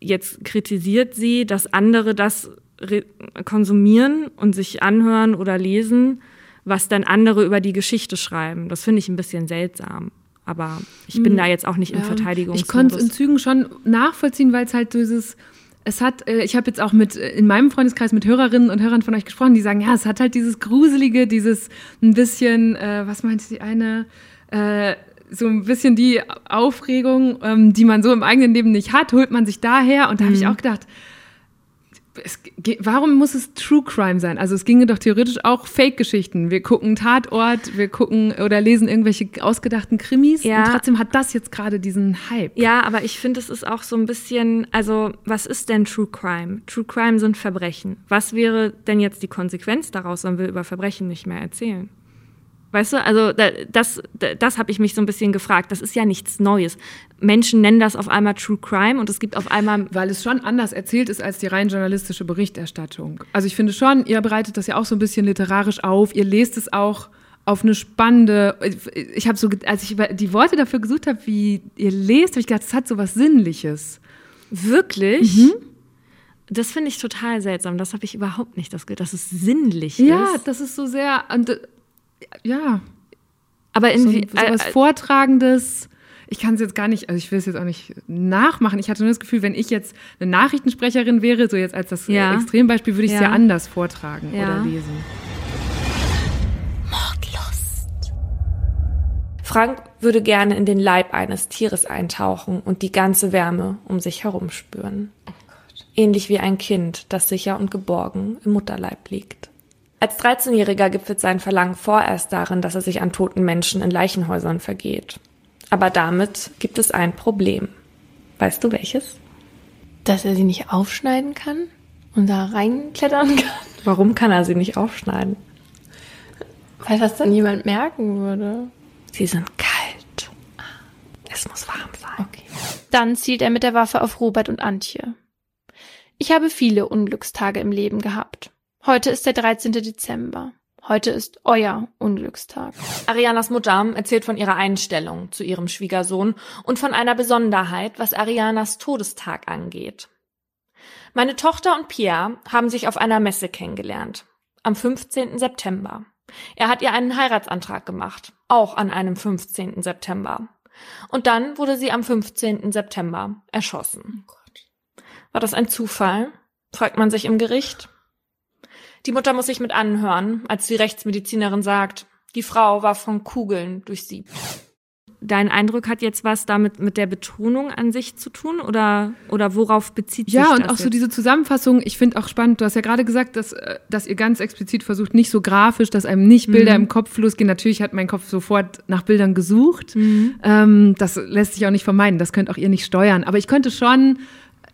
jetzt kritisiert sie, dass andere das re- konsumieren und sich anhören oder lesen, was dann andere über die Geschichte schreiben. Das finde ich ein bisschen seltsam. Aber ich bin da jetzt auch nicht im Ja, Verteidigungsmodus. Ich konnte es in Zügen schon nachvollziehen, weil es halt dieses, es hat, äh, ich habe jetzt auch mit äh, in meinem Freundeskreis mit Hörerinnen und Hörern von euch gesprochen, die sagen, ja, es hat halt dieses Gruselige, dieses ein bisschen, äh, was meinte die eine, äh, so ein bisschen die Aufregung, ähm, die man so im eigenen Leben nicht hat, holt man sich daher. Und da habe ich auch gedacht, es, warum muss es True Crime sein? Also es ginge doch theoretisch auch Fake-Geschichten. Wir gucken Tatort, wir gucken oder lesen irgendwelche ausgedachten Krimis Ja. und trotzdem hat das jetzt gerade diesen Hype. Ja, aber ich finde, es ist auch so ein bisschen, also was ist denn True Crime? True Crime sind Verbrechen. Was wäre denn jetzt die Konsequenz daraus, wenn wir über Verbrechen nicht mehr erzählen? Weißt du, also da- das, da- das habe ich mich so ein bisschen gefragt. Das ist ja nichts Neues. Menschen nennen das auf einmal True Crime und es gibt auf einmal Weil es schon anders erzählt ist als die rein journalistische Berichterstattung. Also ich finde schon, ihr bereitet das ja auch so ein bisschen literarisch auf. Ihr lest es auch auf eine spannende. Ich habe so, als ich die Worte dafür gesucht habe, wie ihr lest, habe ich gedacht, es hat so was Sinnliches. wirklich. Mhm. Das finde ich total seltsam. Das habe ich überhaupt nicht das Gefühl, dass es sinnlich Ja, ist. das ist so sehr. Und, äh, ja, Aber so, irgendwie, so was äh, Vortragendes. Ich kann es jetzt gar nicht, also ich will es jetzt auch nicht nachmachen. Ich hatte nur das Gefühl, wenn ich jetzt eine Nachrichtensprecherin wäre, so jetzt als das Ja. äh, Extrembeispiel, würde ich es Ja. ja anders vortragen Ja. oder lesen. Frank würde gerne in den Leib eines Tieres eintauchen und die ganze Wärme um sich herum spüren. Ähnlich wie ein Kind, das sicher und geborgen im Mutterleib liegt. Als 13-Jähriger gipfelt sein Verlangen vorerst darin, dass er sich an toten Menschen in Leichenhäusern vergeht. Aber damit gibt es ein Problem. Weißt du welches? Dass er sie nicht aufschneiden kann und da reinklettern kann. Warum kann er sie nicht aufschneiden? Weil das dann jemand merken würde. Sie sind kalt. Es muss warm sein. Okay. Dann zielt er mit der Waffe auf Robert und Antje. Ich habe viele Unglückstage im Leben gehabt. Heute ist der 13. Dezember. Heute ist euer Unglückstag. Arianas Mutter erzählt von ihrer Einstellung zu ihrem Schwiegersohn und von einer Besonderheit, was Arianas Todestag angeht. Meine Tochter und Pia haben sich auf einer Messe kennengelernt. Am 15. September. Er hat ihr einen Heiratsantrag gemacht. Auch an einem 15. September. Und dann wurde sie am 15. September erschossen. War das ein Zufall? fragt man sich im Gericht. Die Mutter muss sich mit anhören, als die Rechtsmedizinerin sagt, die Frau war von Kugeln durchsiebt. Dein Eindruck hat jetzt was damit mit der Betonung an sich zu tun oder, oder worauf bezieht sich ja, das? Ja, und auch jetzt? so diese Zusammenfassung, ich finde auch spannend, du hast ja gerade gesagt, dass, äh, dass ihr ganz explizit versucht, nicht so grafisch, dass einem nicht Bilder mhm. im Kopf losgehen. Natürlich hat mein Kopf sofort nach Bildern gesucht. Mhm. Ähm, das lässt sich auch nicht vermeiden, das könnt auch ihr nicht steuern. Aber ich könnte schon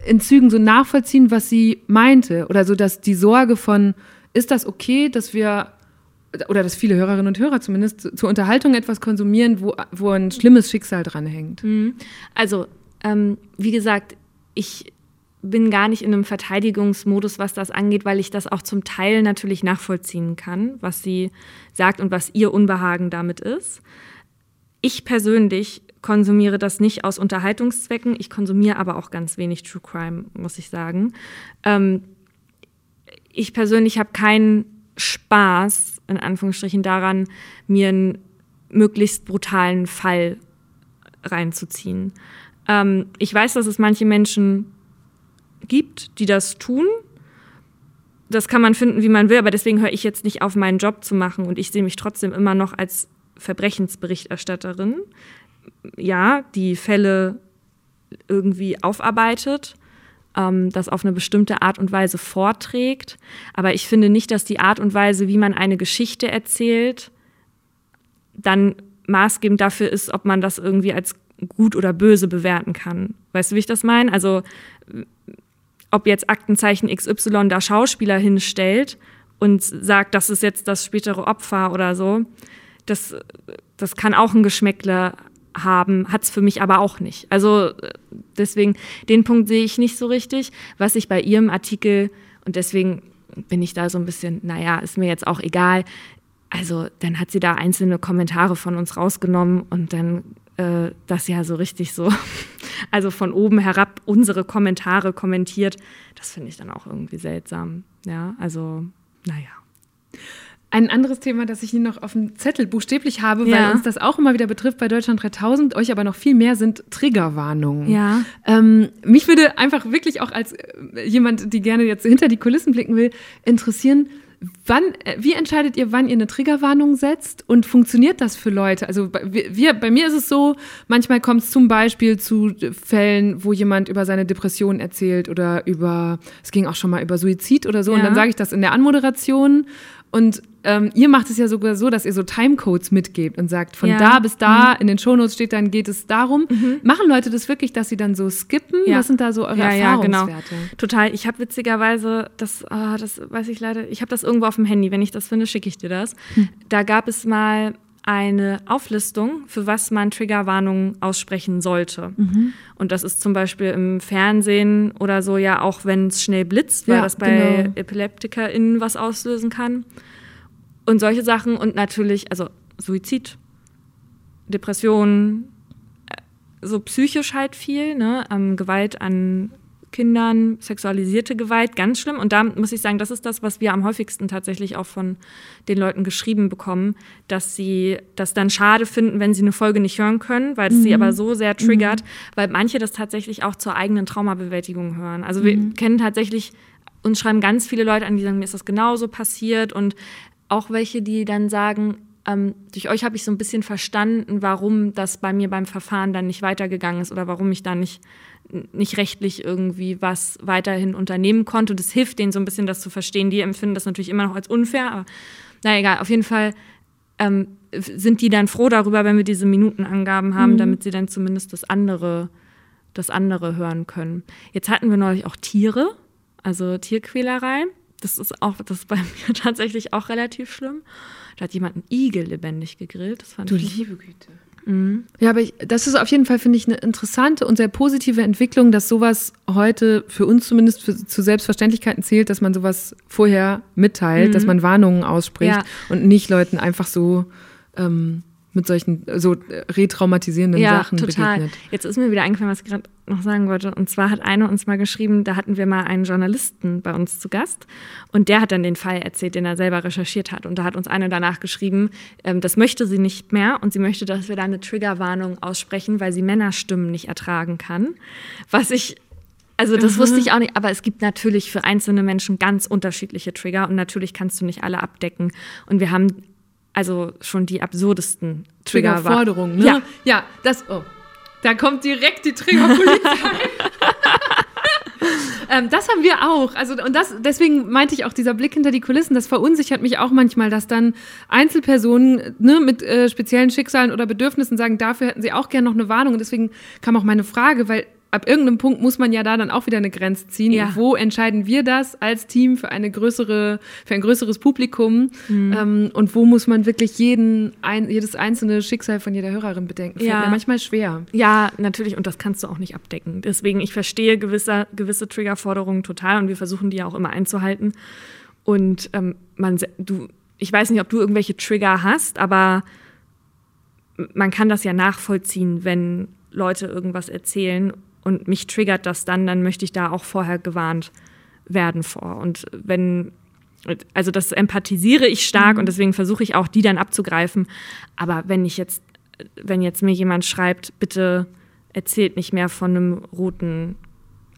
in Zügen so nachvollziehen, was sie meinte. Oder so, dass die Sorge von, ist das okay, dass wir oder dass viele Hörerinnen und Hörer zumindest zur Unterhaltung etwas konsumieren, wo, wo ein schlimmes Schicksal dranhängt. Mhm. Also, ähm, wie gesagt, ich bin gar nicht in einem Verteidigungsmodus, was das angeht, weil ich das auch zum Teil natürlich nachvollziehen kann, was sie sagt und was ihr Unbehagen damit ist. Ich persönlich konsumiere das nicht aus Unterhaltungszwecken. Ich konsumiere aber auch ganz wenig True Crime, muss ich sagen. Ähm, ich persönlich habe keinen Spaß, in Anführungsstrichen, daran, mir einen möglichst brutalen Fall reinzuziehen. Ähm, ich weiß, dass es manche Menschen gibt, die das tun. Das kann man finden, wie man will, aber deswegen höre ich jetzt nicht auf, meinen Job zu machen und ich sehe mich trotzdem immer noch als Verbrechensberichterstatterin. Ja, die Fälle irgendwie aufarbeitet ähm, das auf eine bestimmte Art und Weise vorträgt. Aber ich finde nicht, dass die Art und Weise, wie man eine Geschichte erzählt, dann maßgebend dafür ist, ob man das irgendwie als gut oder böse bewerten kann. Weißt du, wie ich das meine? Also, ob jetzt Aktenzeichen XY da Schauspieler hinstellt und sagt, das ist jetzt das spätere Opfer oder so, das, das kann auch ein Geschmäckler haben, hat es für mich aber auch nicht. Also deswegen, den Punkt sehe ich nicht so richtig. Was ich bei ihrem Artikel, und deswegen bin ich da so ein bisschen, naja, ist mir jetzt auch egal. Also dann hat sie da einzelne Kommentare von uns rausgenommen und dann äh, das ja so richtig so, also von oben herab unsere Kommentare kommentiert. Das finde ich dann auch irgendwie seltsam. Ja, also, naja. Ein anderes Thema, das ich hier noch auf dem Zettel buchstäblich habe, ja. weil uns das auch immer wieder betrifft bei Deutschland 3000, euch aber noch viel mehr sind Triggerwarnungen. Ja. Ähm, mich würde einfach wirklich auch als äh, jemand, die gerne jetzt hinter die Kulissen blicken will, interessieren, Wann, äh, wie entscheidet ihr, wann ihr eine Triggerwarnung setzt und funktioniert das für Leute? Also wir, bei mir ist es so, manchmal kommt es zum Beispiel zu Fällen, wo jemand über seine Depression erzählt oder über, es ging auch schon mal über Suizid oder so ja. und dann sage ich das in der Anmoderation und ähm, ihr macht es ja sogar so, dass ihr so Timecodes mitgebt und sagt, von ja. da bis da, mhm. in den Shownotes steht dann, geht es darum. Mhm. Machen Leute das wirklich, dass sie dann so skippen? Ja. Was sind da so eure ja, Erfahrungswerte? Ja, genau. Total. Ich habe witzigerweise, das, oh, das weiß ich leider, ich habe das irgendwo auf dem Handy. Wenn ich das finde, schicke ich dir das. Hm. Da gab es mal eine Auflistung, für was man Triggerwarnungen aussprechen sollte. Mhm. Und das ist zum Beispiel im Fernsehen oder so ja auch, wenn es schnell blitzt, weil ja, das bei genau. EpileptikerInnen was auslösen kann. Und solche Sachen und natürlich, also Suizid, Depressionen, äh, so psychisch halt viel, ne? Ähm, Gewalt an Kindern, sexualisierte Gewalt, ganz schlimm. Und da muss ich sagen, das ist das, was wir am häufigsten tatsächlich auch von den Leuten geschrieben bekommen, dass sie das dann schade finden, wenn sie eine Folge nicht hören können, weil es mhm. sie aber so sehr triggert, mhm. weil manche das tatsächlich auch zur eigenen Traumabewältigung hören. Also mhm. wir kennen tatsächlich uns schreiben ganz viele Leute an, die sagen, mir ist das genauso passiert und auch welche, die dann sagen, ähm, durch euch habe ich so ein bisschen verstanden, warum das bei mir beim Verfahren dann nicht weitergegangen ist oder warum ich da nicht nicht rechtlich irgendwie was weiterhin unternehmen konnte. Und es hilft denen so ein bisschen, das zu verstehen. Die empfinden das natürlich immer noch als unfair, aber na egal, auf jeden Fall ähm, sind die dann froh darüber, wenn wir diese Minutenangaben haben, mhm. damit sie dann zumindest das andere, das andere hören können. Jetzt hatten wir neulich auch Tiere, also Tierquälerei. Das ist auch, das ist bei mir tatsächlich auch relativ schlimm. Da hat jemand einen Igel lebendig gegrillt. Das fand du ich liebe Güte. Mhm. Ja, aber ich, das ist auf jeden Fall, finde ich, eine interessante und sehr positive Entwicklung, dass sowas heute für uns zumindest für, zu Selbstverständlichkeiten zählt, dass man sowas vorher mitteilt, mhm. dass man Warnungen ausspricht ja. und nicht Leuten einfach so ähm, mit solchen so retraumatisierenden ja, Sachen total. begegnet. Jetzt ist mir wieder eingefallen, was ich gerade noch sagen wollte. Und zwar hat eine uns mal geschrieben, da hatten wir mal einen Journalisten bei uns zu Gast und der hat dann den Fall erzählt, den er selber recherchiert hat. Und da hat uns eine danach geschrieben, ähm, das möchte sie nicht mehr und sie möchte, dass wir da eine Triggerwarnung aussprechen, weil sie Männerstimmen nicht ertragen kann. Was ich Also das mhm. wusste ich auch nicht, aber es gibt natürlich für einzelne Menschen ganz unterschiedliche Trigger und natürlich kannst du nicht alle abdecken. Und wir haben also schon die absurdesten Trigger. Triggerforderungen, ne? Ja. ja, das, oh, da kommt direkt die Triggerpolizei. ähm, das haben wir auch. Also, und das, deswegen meinte ich auch, dieser Blick hinter die Kulissen, das verunsichert mich auch manchmal, dass dann Einzelpersonen ne, mit äh, speziellen Schicksalen oder Bedürfnissen sagen, dafür hätten sie auch gerne noch eine Warnung. Und deswegen kam auch meine Frage, weil ab irgendeinem Punkt muss man ja da dann auch wieder eine Grenze ziehen. Ja. Wo entscheiden wir das als Team für eine größere, für ein größeres Publikum? Mhm. Ähm, und wo muss man wirklich jeden, ein, jedes einzelne Schicksal von jeder Hörerin bedenken? Fällt ja. mir manchmal schwer. Ja, natürlich. Und das kannst du auch nicht abdecken. Deswegen, ich verstehe gewisse, gewisse Triggerforderungen total und wir versuchen die ja auch immer einzuhalten. Und ähm, man, du, ich weiß nicht, ob du irgendwelche Trigger hast, aber man kann das ja nachvollziehen, wenn Leute irgendwas erzählen und mich triggert das dann, dann möchte ich da auch vorher gewarnt werden vor. Und wenn, also das empathisiere ich stark mhm. und deswegen versuche ich auch, die dann abzugreifen. Aber wenn ich jetzt, wenn jetzt mir jemand schreibt, bitte erzählt nicht mehr von einem roten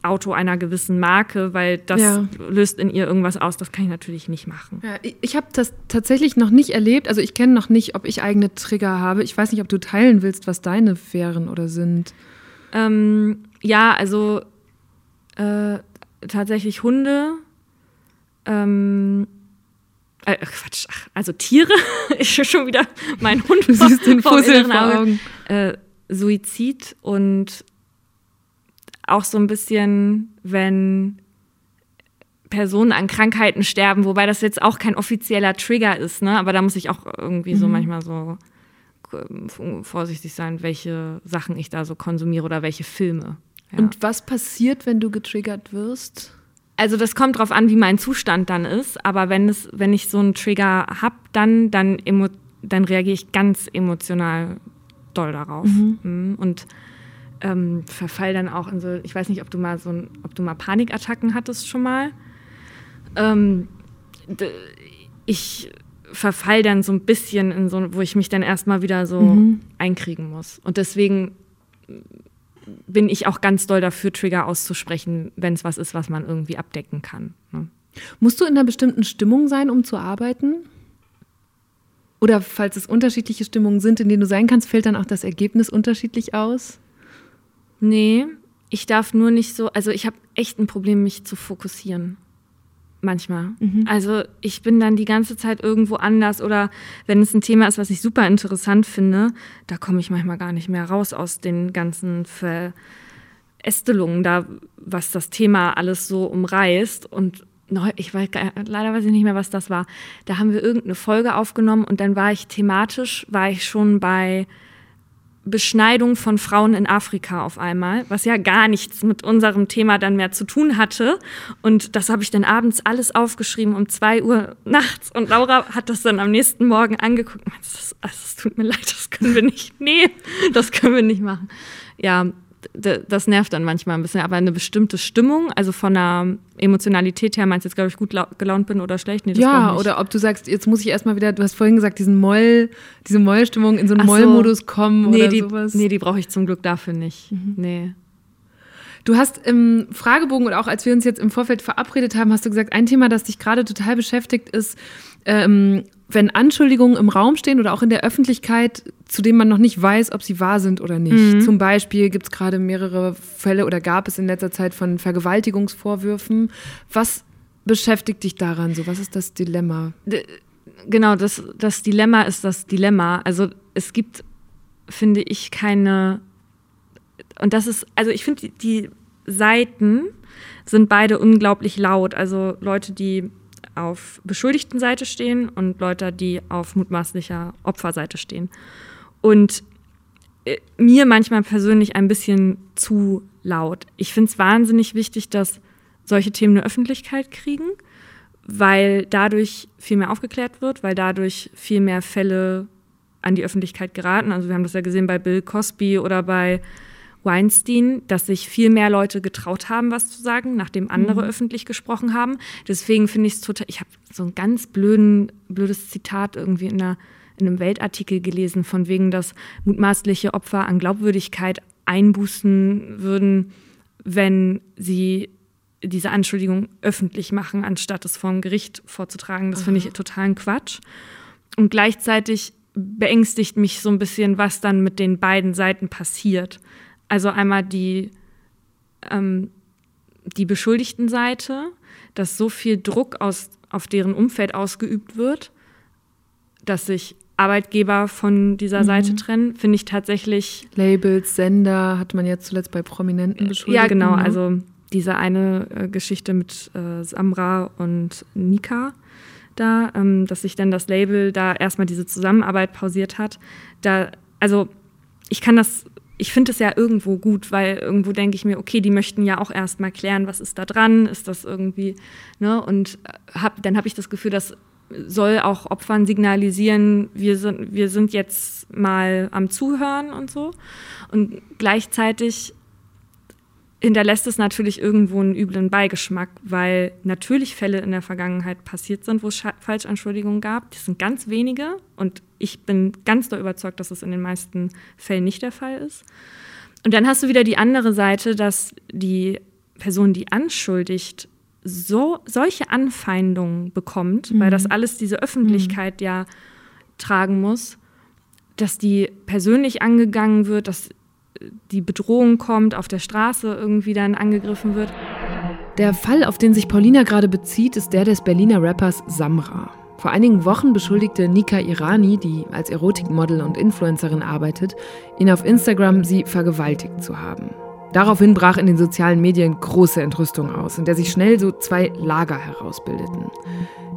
Auto einer gewissen Marke, weil das ja. löst in ihr irgendwas aus. Das kann ich natürlich nicht machen. Ja, ich, ich habe das tatsächlich noch nicht erlebt. Also ich kenne noch nicht, ob ich eigene Trigger habe. Ich weiß nicht, ob du teilen willst, was deine wären oder sind. Ähm, ja, also äh, tatsächlich Hunde. Ähm, äh, Quatsch, ach, also Tiere. ich schon wieder mein Hund. Du siehst den Fussel vor Augen. Äh, Suizid und auch so ein bisschen, wenn Personen an Krankheiten sterben, wobei das jetzt auch kein offizieller Trigger ist, ne? Aber da muss ich auch irgendwie mhm. so manchmal so ähm, vorsichtig sein, welche Sachen ich da so konsumiere oder welche Filme. Ja. Und was passiert, wenn du getriggert wirst? Also das kommt drauf an, wie mein Zustand dann ist. Aber wenn es, wenn ich so einen Trigger habe, dann, dann, dann reagiere ich ganz emotional doll darauf. Mhm. mhm. Und ähm, verfall dann auch in so, ich weiß nicht, ob du mal so ein, ob du mal Panikattacken hattest schon mal. Ähm, ich verfall dann so ein bisschen in so, wo ich mich dann erstmal wieder so mhm. einkriegen muss. Und deswegen bin ich auch ganz doll dafür, Trigger auszusprechen, wenn es was ist, was man irgendwie abdecken kann. Ne? Musst du in einer bestimmten Stimmung sein, um zu arbeiten? Oder falls es unterschiedliche Stimmungen sind, in denen du sein kannst, fällt dann auch das Ergebnis unterschiedlich aus? Nee, ich darf nur nicht so, also ich habe echt ein Problem, mich zu fokussieren. Manchmal. Mhm. Also ich bin dann die ganze Zeit irgendwo anders oder wenn es ein Thema ist, was ich super interessant finde, da komme ich manchmal gar nicht mehr raus aus den ganzen Verästelungen da, was das Thema alles so umreißt und ich weiß leider weiß ich nicht mehr, was das war. Da haben wir irgendeine Folge aufgenommen und dann war ich thematisch, war ich schon bei Beschneidung von Frauen in Afrika auf einmal, was ja gar nichts mit unserem Thema dann mehr zu tun hatte. Und das habe ich dann abends alles aufgeschrieben um zwei Uhr nachts. Und Laura hat das dann am nächsten Morgen angeguckt. Das, tut mir leid, das können wir nicht. Nee, das können wir nicht machen. Ja, das nervt dann manchmal ein bisschen, aber eine bestimmte Stimmung, also von der Emotionalität her, meinst du jetzt, glaube ich, gut gelaunt bin oder schlecht? Nee, ja, oder ob du sagst, jetzt muss ich erstmal wieder, du hast vorhin gesagt, diesen Moll, diese Mollstimmung in so einen Mollmodus kommen nee, oder die, sowas. Nee, die brauche ich zum Glück dafür nicht. Mhm. Nee. Du hast im Fragebogen und auch als wir uns jetzt im Vorfeld verabredet haben, hast du gesagt, ein Thema, das dich gerade total beschäftigt, ist, ähm, wenn Anschuldigungen im Raum stehen oder auch in der Öffentlichkeit, zu denen man noch nicht weiß, ob sie wahr sind oder nicht. Mhm. Zum Beispiel gibt es gerade mehrere Fälle oder gab es in letzter Zeit von Vergewaltigungsvorwürfen. Was beschäftigt dich daran so? Was ist das Dilemma? Genau, das, das Dilemma ist das Dilemma. Also es gibt, finde ich, keine. Und das ist, also ich finde, die, die Seiten sind beide unglaublich laut. Also Leute, die auf beschuldigten Seite stehen und Leute, die auf mutmaßlicher Opferseite stehen. Und äh, mir manchmal persönlich ein bisschen zu laut. Ich finde es wahnsinnig wichtig, dass solche Themen eine Öffentlichkeit kriegen, weil dadurch viel mehr aufgeklärt wird, weil dadurch viel mehr Fälle an die Öffentlichkeit geraten. Also wir haben das ja gesehen bei Bill Cosby oder bei Weinstein, dass sich viel mehr Leute getraut haben, was zu sagen, nachdem andere mhm. öffentlich gesprochen haben. Deswegen finde ich es total, ich habe so ein ganz blöden, blödes Zitat irgendwie in, einer, in einem Weltartikel gelesen, von wegen, dass mutmaßliche Opfer an Glaubwürdigkeit einbußen würden, wenn sie diese Anschuldigung öffentlich machen, anstatt es vor dem Gericht vorzutragen. Das finde ich totalen Quatsch. Und gleichzeitig beängstigt mich so ein bisschen, was dann mit den beiden Seiten passiert. Also einmal die, ähm, die beschuldigten Seite, dass so viel Druck aus, auf deren Umfeld ausgeübt wird, dass sich Arbeitgeber von dieser mhm. Seite trennen, finde ich tatsächlich. Labels, Sender hat man jetzt zuletzt bei Prominenten beschuldigt. Ja, genau. Ne? Also diese eine äh, Geschichte mit äh, Samra und Nika da, ähm, dass sich dann das Label da erstmal diese Zusammenarbeit pausiert hat. Da, also ich kann das, ich finde es ja irgendwo gut, weil irgendwo denke ich mir, okay, die möchten ja auch erstmal klären, was ist da dran, ist das irgendwie, ne? Und äh, hab, dann habe ich das Gefühl, dass soll auch Opfern signalisieren, wir sind, wir sind jetzt mal am Zuhören und so. Und gleichzeitig hinterlässt es natürlich irgendwo einen üblen Beigeschmack, weil natürlich Fälle in der Vergangenheit passiert sind, wo es Falschanschuldigungen gab. Das sind ganz wenige und ich bin ganz da überzeugt, dass es in den meisten Fällen nicht der Fall ist. Und dann hast du wieder die andere Seite, dass die Person, die anschuldigt, so solche Anfeindungen bekommt, mhm. weil das alles diese Öffentlichkeit mhm. ja tragen muss, dass die persönlich angegangen wird, dass die Bedrohung kommt, auf der Straße irgendwie dann angegriffen wird. Der Fall, auf den sich Paulina gerade bezieht, ist der des Berliner Rappers Samra. Vor einigen Wochen beschuldigte Nika Irani, die als Erotikmodel und Influencerin arbeitet, ihn auf Instagram, sie vergewaltigt zu haben. Daraufhin brach in den sozialen Medien große Entrüstung aus, in der sich schnell so zwei Lager herausbildeten.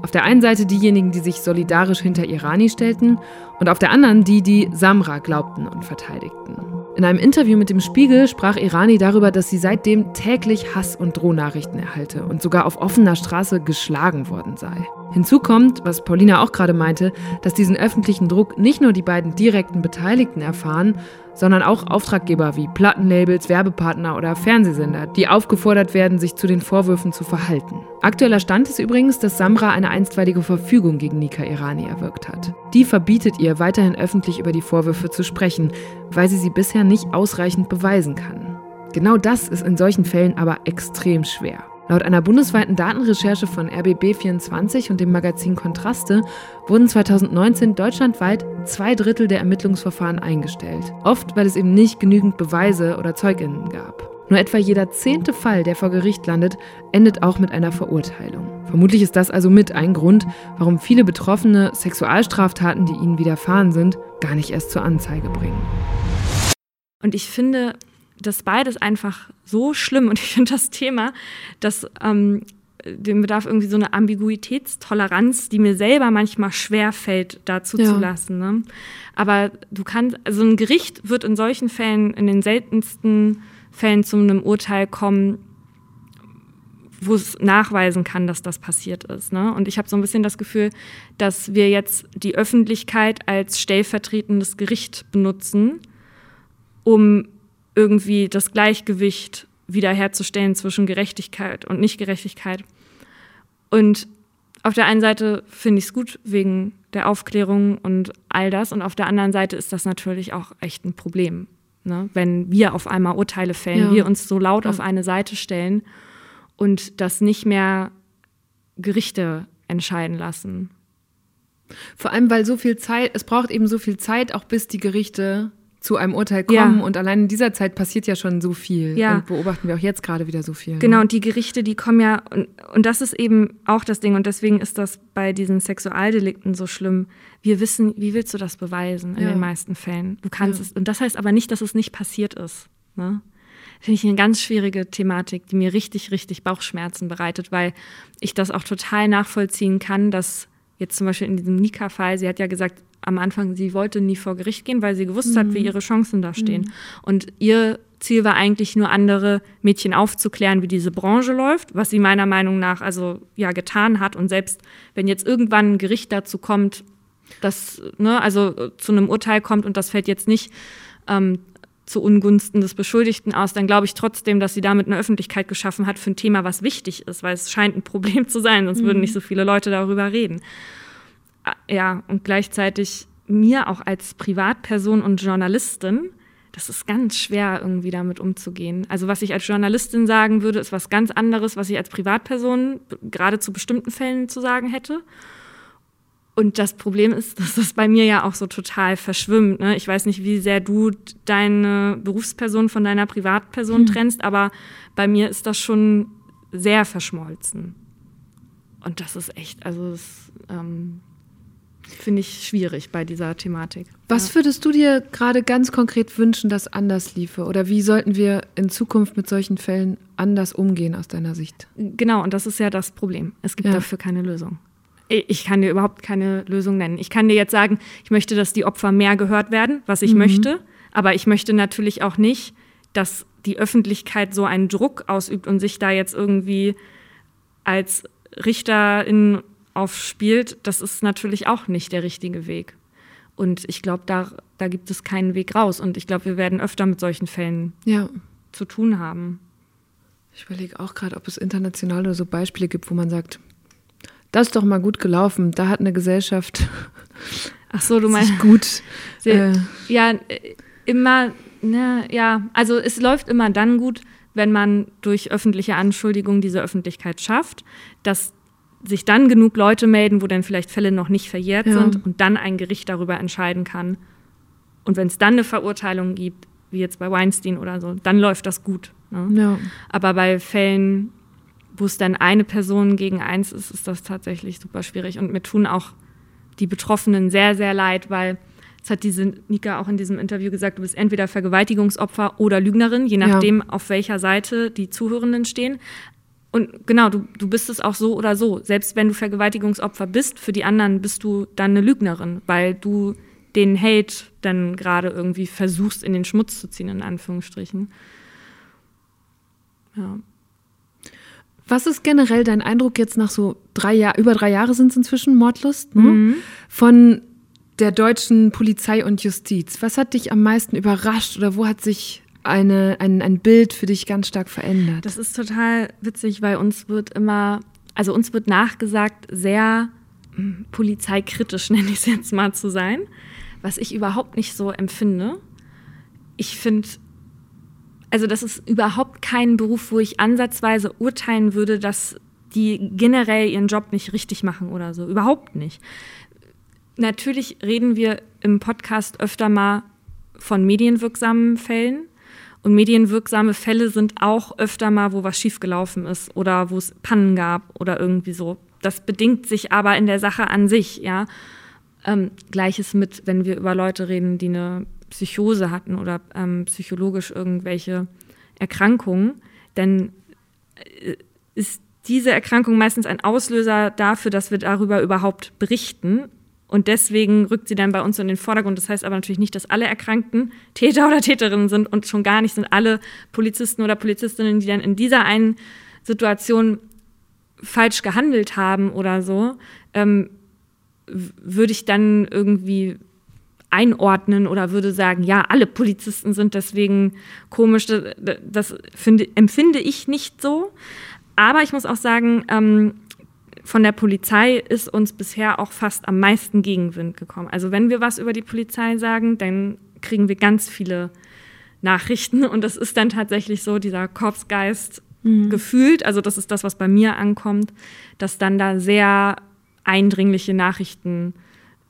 Auf der einen Seite diejenigen, die sich solidarisch hinter Irani stellten, und auf der anderen die, die Samra glaubten und verteidigten. In einem Interview mit dem Spiegel sprach Irani darüber, dass sie seitdem täglich Hass- und Drohnachrichten erhalte und sogar auf offener Straße geschlagen worden sei. Hinzu kommt, was Paulina auch gerade meinte, dass diesen öffentlichen Druck nicht nur die beiden direkten Beteiligten erfahren, sondern auch Auftraggeber wie Plattenlabels, Werbepartner oder Fernsehsender, die aufgefordert werden, sich zu den Vorwürfen zu verhalten. Aktueller Stand ist übrigens, dass Samra eine einstweilige Verfügung gegen Nika Irani erwirkt hat. Die verbietet ihr, weiterhin öffentlich über die Vorwürfe zu sprechen, weil sie sie bisher nicht ausreichend beweisen kann. Genau das ist in solchen Fällen aber extrem schwer. Laut einer bundesweiten Datenrecherche von RBB24 und dem Magazin Kontraste wurden 2019 deutschlandweit zwei Drittel der Ermittlungsverfahren eingestellt. Oft, weil es eben nicht genügend Beweise oder Zeuginnen gab. Nur etwa jeder zehnte Fall, der vor Gericht landet, endet auch mit einer Verurteilung. Vermutlich ist das also mit ein Grund, warum viele Betroffene Sexualstraftaten, die ihnen widerfahren sind, gar nicht erst zur Anzeige bringen. Und ich finde, das beides einfach so schlimm und ich finde das Thema, dass ähm, dem bedarf irgendwie so eine Ambiguitätstoleranz, die mir selber manchmal schwer fällt, dazu ja. zu lassen. Ne? Aber du kannst, also ein Gericht wird in solchen Fällen, in den seltensten Fällen zu einem Urteil kommen, wo es nachweisen kann, dass das passiert ist. Ne? Und ich habe so ein bisschen das Gefühl, dass wir jetzt die Öffentlichkeit als stellvertretendes Gericht benutzen, um irgendwie das Gleichgewicht wiederherzustellen zwischen Gerechtigkeit und Nichtgerechtigkeit. Und auf der einen Seite finde ich es gut wegen der Aufklärung und all das. Und auf der anderen Seite ist das natürlich auch echt ein Problem. Ne? Wenn wir auf einmal Urteile fällen, ja. wir uns so laut ja. auf eine Seite stellen und das nicht mehr Gerichte entscheiden lassen. Vor allem, weil so viel Zeit, es braucht eben so viel Zeit, auch bis die Gerichte zu einem Urteil kommen. Ja. Und allein in dieser Zeit passiert ja schon so viel. Ja. Und beobachten wir auch jetzt gerade wieder so viel. Genau, und die Gerichte, die kommen ja, und, und das ist eben auch das Ding, und deswegen ist das bei diesen Sexualdelikten so schlimm. Wir wissen, wie willst du das beweisen in ja. den meisten Fällen? Du kannst es, und das heißt aber nicht, dass es nicht passiert ist. Ne? Finde ich eine ganz schwierige Thematik, die mir richtig, richtig Bauchschmerzen bereitet, weil ich das auch total nachvollziehen kann, dass jetzt zum Beispiel in diesem Nika-Fall, sie hat ja gesagt, am Anfang, sie wollte nie vor Gericht gehen, weil sie gewusst mhm. hat, wie mhm. ihre Chancen da stehen. Mhm. Und ihr Ziel war eigentlich nur andere Mädchen aufzuklären, wie diese Branche läuft, was sie meiner Meinung nach also ja getan hat. Und selbst wenn jetzt irgendwann ein Gericht dazu kommt, dass ne, also zu einem Urteil kommt und das fällt jetzt nicht ähm, zu Ungunsten des Beschuldigten aus, dann glaube ich trotzdem, dass sie damit eine Öffentlichkeit geschaffen hat für ein Thema, was wichtig ist, weil es scheint ein Problem zu sein, sonst mhm. würden nicht so viele Leute darüber reden. Ah, ja, und gleichzeitig mir auch als Privatperson und Journalistin das ist ganz schwer, irgendwie damit umzugehen. Also was ich als Journalistin sagen würde, ist was ganz anderes, was ich als Privatperson gerade zu bestimmten Fällen zu sagen hätte. Und das Problem ist, dass das bei mir ja auch so total verschwimmt. Ne? Ich weiß nicht, wie sehr du deine Berufsperson von deiner Privatperson hm. trennst, aber bei mir ist das schon sehr verschmolzen. Und das ist echt, also das, ähm, finde ich schwierig bei dieser Thematik. Was ja. würdest du dir gerade ganz konkret wünschen, dass anders liefe? Oder wie sollten wir in Zukunft mit solchen Fällen anders umgehen aus deiner Sicht? Genau, und das ist ja das Problem. Es gibt ja. dafür keine Lösung. Ich kann dir überhaupt keine Lösung nennen. Ich kann dir jetzt sagen, ich möchte, dass die Opfer mehr gehört werden, was ich mhm. möchte. Aber ich möchte natürlich auch nicht, dass die Öffentlichkeit so einen Druck ausübt und sich da jetzt irgendwie als Richterin aufspielt, das ist natürlich auch nicht der richtige Weg. Und ich glaube, da, da gibt es keinen Weg raus. Und ich glaube, wir werden öfter mit solchen Fällen ja. zu tun haben. Ich überlege auch gerade, ob es international oder so Beispiele gibt, wo man sagt, das ist doch mal gut gelaufen, da hat eine Gesellschaft Ach so, du meinst gut. Sehr, äh, ja, immer, ne, ja, also es läuft immer dann gut, wenn man durch öffentliche Anschuldigungen diese Öffentlichkeit schafft, dass sich dann genug Leute melden, wo dann vielleicht Fälle noch nicht verjährt ja. sind und dann ein Gericht darüber entscheiden kann. Und wenn es dann eine Verurteilung gibt, wie jetzt bei Weinstein oder so, dann läuft das gut. Ne? Ja. Aber bei Fällen, wo es dann eine Person gegen eins ist, ist das tatsächlich super schwierig. Und mir tun auch die Betroffenen sehr, sehr leid, weil das hat diese Nika auch in diesem Interview gesagt, du bist entweder Vergewaltigungsopfer oder Lügnerin, je nachdem, ja. auf welcher Seite die Zuhörenden stehen. Und genau, du, du bist es auch so oder so. Selbst wenn du Vergewaltigungsopfer bist, für die anderen bist du dann eine Lügnerin, weil du den Hate dann gerade irgendwie versuchst, in den Schmutz zu ziehen, in Anführungsstrichen. Ja. Was ist generell dein Eindruck jetzt nach so drei Jahren, über drei Jahre sind es inzwischen, Mordlust, ne? mhm. von der deutschen Polizei und Justiz? Was hat dich am meisten überrascht oder wo hat sich eine, ein, ein Bild für dich ganz stark verändert? Das ist total witzig, weil uns wird immer, also uns wird nachgesagt, sehr hm, polizeikritisch, nenne ich es jetzt mal zu sein, was ich überhaupt nicht so empfinde. Ich finde, also das ist überhaupt kein Beruf, wo ich ansatzweise urteilen würde, dass die generell ihren Job nicht richtig machen oder so. Überhaupt nicht. Natürlich reden wir im Podcast öfter mal von medienwirksamen Fällen. Und medienwirksame Fälle sind auch öfter mal, wo was schiefgelaufen ist oder wo es Pannen gab oder irgendwie so. Das bedingt sich aber in der Sache an sich, ja. Ähm, Gleiches mit, wenn wir über Leute reden, die eine Psychose hatten oder ähm, psychologisch irgendwelche Erkrankungen, dann äh, ist diese Erkrankung meistens ein Auslöser dafür, dass wir darüber überhaupt berichten und deswegen rückt sie dann bei uns in den Vordergrund. Das heißt aber natürlich nicht, dass alle Erkrankten Täter oder Täterinnen sind und schon gar nicht sind alle Polizisten oder Polizistinnen, die dann in dieser einen Situation falsch gehandelt haben oder so, ähm, würde ich dann irgendwie einordnen oder würde sagen, ja, alle Polizisten sind deswegen komisch. Das, das finde, empfinde ich nicht so. Aber ich muss auch sagen, ähm, von der Polizei ist uns bisher auch fast am meisten Gegenwind gekommen. Also wenn wir was über die Polizei sagen, dann kriegen wir ganz viele Nachrichten und das ist dann tatsächlich so dieser Korpsgeist mhm. gefühlt, also das ist das, was bei mir ankommt, dass dann da sehr eindringliche Nachrichten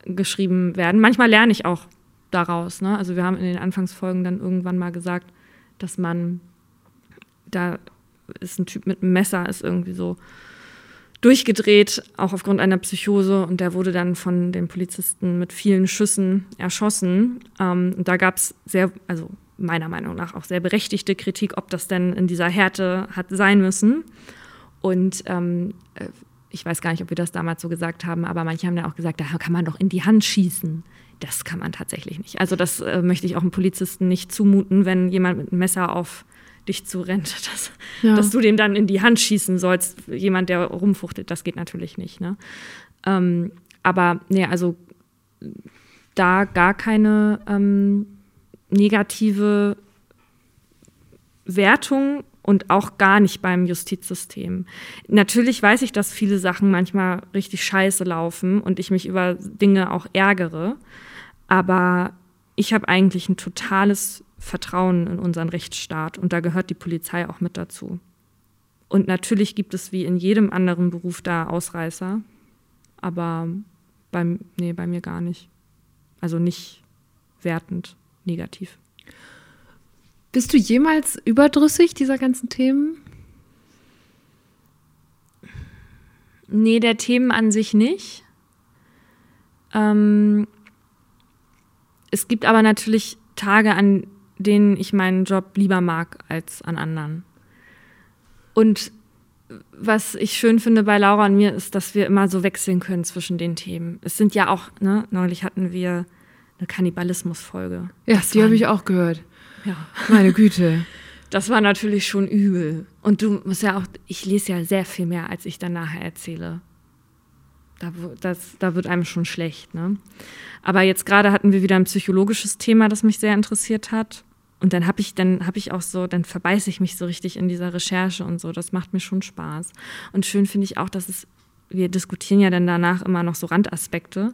geschrieben werden. Manchmal lerne ich auch daraus. Ne? Also wir haben in den Anfangsfolgen dann irgendwann mal gesagt, dass man da ist ein Typ mit einem Messer, ist irgendwie so durchgedreht, auch aufgrund einer Psychose. Und der wurde dann von den Polizisten mit vielen Schüssen erschossen. Ähm, und da gab es sehr, also meiner Meinung nach auch sehr berechtigte Kritik, ob das denn in dieser Härte hat sein müssen. Und ähm, äh, ich weiß gar nicht, ob wir das damals so gesagt haben, aber manche haben ja auch gesagt, da kann man doch in die Hand schießen. Das kann man tatsächlich nicht. Also das äh, möchte ich auch einem Polizisten nicht zumuten, wenn jemand mit einem Messer auf dich zurennt, dass, ja. dass du dem dann in die Hand schießen sollst. Jemand, der rumfuchtelt, das geht natürlich nicht. Ne? Ähm, aber nee, also da gar keine ähm, negative Wertung und auch gar nicht beim Justizsystem. Natürlich weiß ich, dass viele Sachen manchmal richtig scheiße laufen und ich mich über Dinge auch ärgere, aber ich habe eigentlich ein totales Vertrauen in unseren Rechtsstaat und da gehört die Polizei auch mit dazu. Und natürlich gibt es wie in jedem anderen Beruf da Ausreißer, aber beim, nee, bei mir gar nicht. Also nicht wertend, negativ. Bist du jemals überdrüssig dieser ganzen Themen? Nee, der Themen an sich nicht. Ähm, es gibt aber natürlich Tage, an denen ich meinen Job lieber mag als an anderen. Und was ich schön finde bei Laura und mir ist, dass wir immer so wechseln können zwischen den Themen. Es sind ja auch, ne, neulich hatten wir eine Kannibalismus-Folge. Ja, das die habe ich auch gehört. Ja. Meine Güte. Das war natürlich schon übel. Und du musst ja auch, ich lese ja sehr viel mehr, als ich dann nachher erzähle. Da, das, da wird einem schon schlecht. Ne? Aber jetzt gerade hatten wir wieder ein psychologisches Thema, das mich sehr interessiert hat. Und dann habe ich, dann habe ich auch so, dann verbeiße ich mich so richtig in dieser Recherche und so. Das macht mir schon Spaß. Und schön finde ich auch, dass es, wir diskutieren ja dann danach immer noch so Randaspekte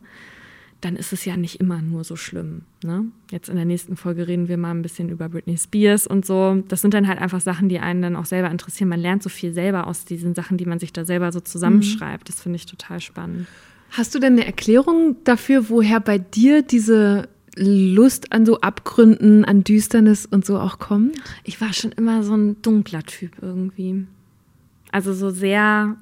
dann ist es ja nicht immer nur so schlimm. Ne? Jetzt in der nächsten Folge reden wir mal ein bisschen über Britney Spears und so. Das sind dann halt einfach Sachen, die einen dann auch selber interessieren. Man lernt so viel selber aus diesen Sachen, die man sich da selber so zusammenschreibt. Das finde ich total spannend. Hast du denn eine Erklärung dafür, woher bei dir diese Lust an so Abgründen, an Düsternis und so auch kommt? Ich war schon immer so ein dunkler Typ irgendwie. Also so sehr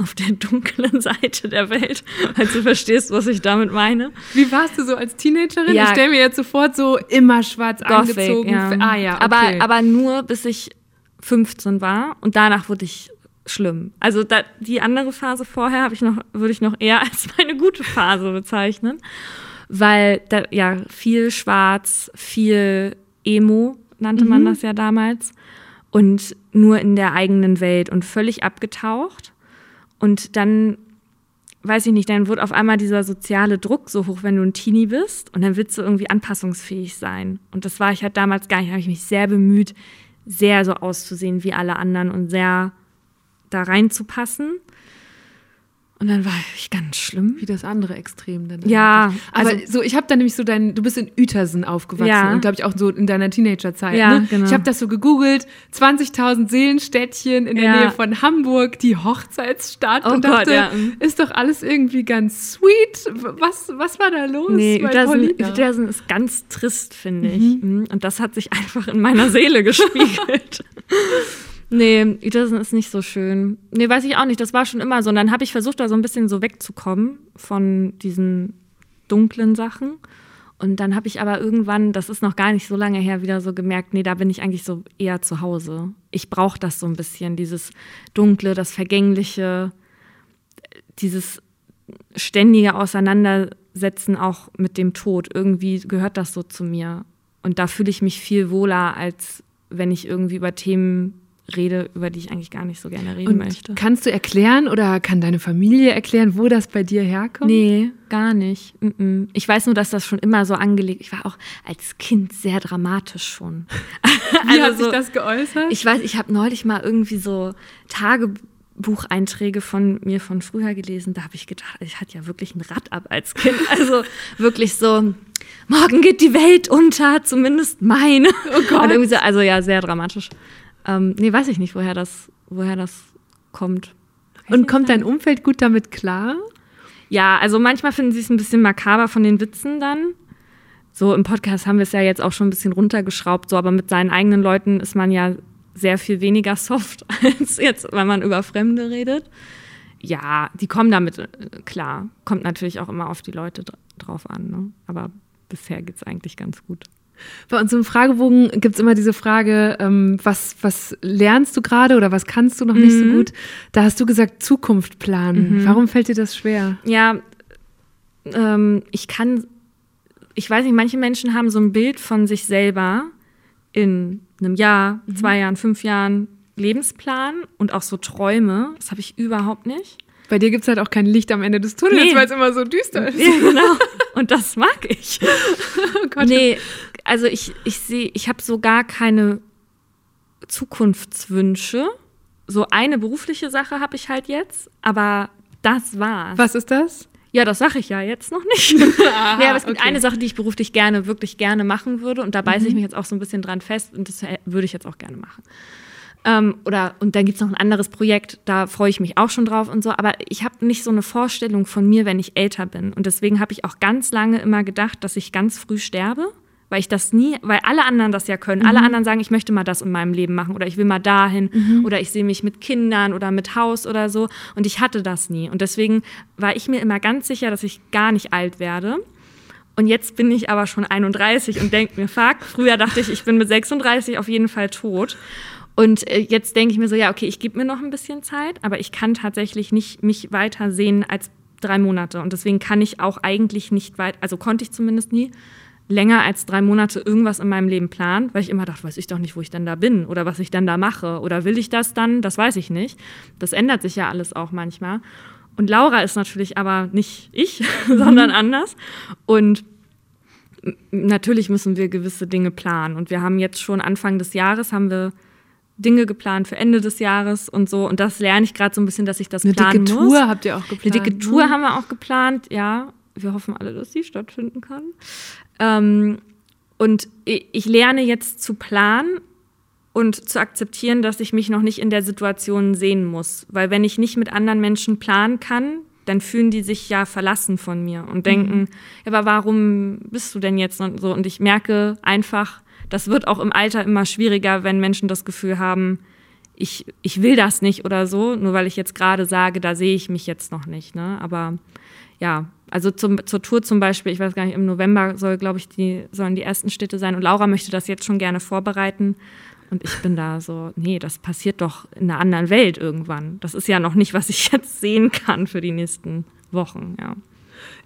auf der dunklen Seite der Welt, falls du verstehst, was ich damit meine. Wie warst du so als Teenagerin? Ja, ich stelle mir jetzt sofort so immer schwarz Gothic, angezogen. Ja. Ah ja, okay. aber, aber nur bis ich 15 war und danach wurde ich schlimm. Also da, die andere Phase vorher habe ich noch, würde ich noch eher als meine gute Phase bezeichnen, weil da ja viel Schwarz, viel Emo nannte mhm. man das ja damals und nur in der eigenen Welt und völlig abgetaucht. Und dann, weiß ich nicht, dann wird auf einmal dieser soziale Druck so hoch, wenn du ein Teenie bist und dann willst du irgendwie anpassungsfähig sein. Und das war ich halt damals gar nicht. Da habe ich mich sehr bemüht, sehr so auszusehen wie alle anderen und sehr da reinzupassen. Und dann war ich ganz schlimm. Wie das andere Extrem dann. Ja. Aber also, so, ich habe da nämlich so dein, du bist in Uetersen aufgewachsen ja. und glaube ich auch so in deiner Teenagerzeit. Ja, ne? genau. Ich habe das so gegoogelt, 20.000 Seelenstädtchen in der ja. Nähe von Hamburg, die Hochzeitsstadt oh und Gott, dachte, ja. ist doch alles irgendwie ganz sweet. Was, was war da los? Nee, Uetersen, Uetersen ist ganz trist, finde mhm. ich. Mhm. Und das hat sich einfach in meiner Seele gespiegelt. Nee, Uetersen ist nicht so schön. Nee, weiß ich auch nicht. Das war schon immer so. Und dann habe ich versucht, da so ein bisschen so wegzukommen von diesen dunklen Sachen. Und dann habe ich aber irgendwann, das ist noch gar nicht so lange her, wieder so gemerkt, nee, da bin ich eigentlich so eher zu Hause. Ich brauche das so ein bisschen, dieses Dunkle, das Vergängliche, dieses ständige Auseinandersetzen auch mit dem Tod. Irgendwie gehört das so zu mir. Und da fühle ich mich viel wohler, als wenn ich irgendwie über Themen rede, über die ich eigentlich gar nicht so gerne reden und möchte. Kannst du erklären oder kann deine Familie erklären, wo das bei dir herkommt? Nee, gar nicht. Ich weiß nur, dass das schon immer so angelegt. Ich war auch als Kind sehr dramatisch schon. Wie also hat sich das geäußert? Ich weiß, ich habe neulich mal irgendwie so Tagebucheinträge von mir von früher gelesen. Da habe ich gedacht, ich hatte ja wirklich ein Rad ab als Kind. Also wirklich so, morgen geht die Welt unter, zumindest meine. Oh Gott. So, also ja, sehr dramatisch. Ähm, nee, weiß ich nicht, woher das, woher das kommt. Und kommt dein Umfeld gut damit klar? Ja, also manchmal finden sie es ein bisschen makaber von den Witzen dann. So im Podcast haben wir es ja jetzt auch schon ein bisschen runtergeschraubt, so, aber mit seinen eigenen Leuten ist man ja sehr viel weniger soft als jetzt, wenn man über Fremde redet. Ja, die kommen damit äh, klar. Kommt natürlich auch immer auf die Leute drauf an, ne? aber bisher geht es eigentlich ganz gut. Bei uns im Fragebogen gibt es immer diese Frage, ähm, was, was lernst du gerade oder was kannst du noch mhm. nicht so mhm. gut? Da hast du gesagt, Zukunft planen. Mhm. Warum fällt dir das schwer? Ja, ähm, ich kann, ich weiß nicht, manche Menschen haben so ein Bild von sich selber in einem Jahr, mhm. zwei Jahren, fünf Jahren Lebensplan und auch so Träume. Das habe ich überhaupt nicht. Bei dir gibt es halt auch kein Licht am Ende des Tunnels, nee. weil es immer so düster ist. Ja, genau. Und das mag ich. oh Gott. Nee, also ich, ich sehe, ich habe so gar keine Zukunftswünsche. So eine berufliche Sache habe ich halt jetzt, aber das war's. Was ist das? Ja, das sage ich ja jetzt noch nicht. Aha, ja, aber es gibt okay. eine Sache, die ich beruflich gerne, wirklich gerne machen würde. Und da beiße mhm. ich mich jetzt auch so ein bisschen dran fest und das würde ich jetzt auch gerne machen. Ähm, oder, und dann gibt es noch ein anderes Projekt, da freue ich mich auch schon drauf und so. Aber ich habe nicht so eine Vorstellung von mir, wenn ich älter bin. Und deswegen habe ich auch ganz lange immer gedacht, dass ich ganz früh sterbe weil ich das nie, weil alle anderen das ja können. Mhm. Alle anderen sagen, ich möchte mal das in meinem Leben machen oder ich will mal dahin mhm. oder ich sehe mich mit Kindern oder mit Haus oder so. Und ich hatte das nie. Und deswegen war ich mir immer ganz sicher, dass ich gar nicht alt werde. Und jetzt bin ich aber schon 31 und denke mir, fuck, früher dachte ich, ich bin mit 36 auf jeden Fall tot. Und äh, jetzt denke ich mir so, ja, okay, ich gebe mir noch ein bisschen Zeit, aber ich kann tatsächlich nicht mich weiter sehen als drei Monate. Und deswegen kann ich auch eigentlich nicht weit, also konnte ich zumindest nie, länger als drei Monate irgendwas in meinem Leben planen, weil ich immer dachte, weiß ich doch nicht, wo ich denn da bin oder was ich dann da mache oder will ich das dann? Das weiß ich nicht. Das ändert sich ja alles auch manchmal. Und Laura ist natürlich aber nicht ich, sondern anders. Und natürlich müssen wir gewisse Dinge planen. Und wir haben jetzt schon Anfang des Jahres haben wir Dinge geplant für Ende des Jahres und so. Und das lerne ich gerade so ein bisschen, dass ich das Eine planen muss. Eine dicke Tour habt ihr auch geplant. Eine dicke Tour ne? haben wir auch geplant, ja. Wir hoffen alle, dass sie stattfinden kann. Ähm, und ich lerne jetzt zu planen und zu akzeptieren, dass ich mich noch nicht in der Situation sehen muss. Weil wenn ich nicht mit anderen Menschen planen kann, dann fühlen die sich ja verlassen von mir und denken, mhm. ja, aber warum bist du denn jetzt und so? Und ich merke einfach, das wird auch im Alter immer schwieriger, wenn Menschen das Gefühl haben, ich, ich will das nicht oder so, nur weil ich jetzt gerade sage, da sehe ich mich jetzt noch nicht. Ne? Aber ja, also zum, zur Tour zum Beispiel, ich weiß gar nicht, im November soll, glaube ich, die, sollen die ersten Städte sein. Und Laura möchte das jetzt schon gerne vorbereiten. Und ich bin da so, nee, das passiert doch in einer anderen Welt irgendwann. Das ist ja noch nicht, was ich jetzt sehen kann für die nächsten Wochen, ja.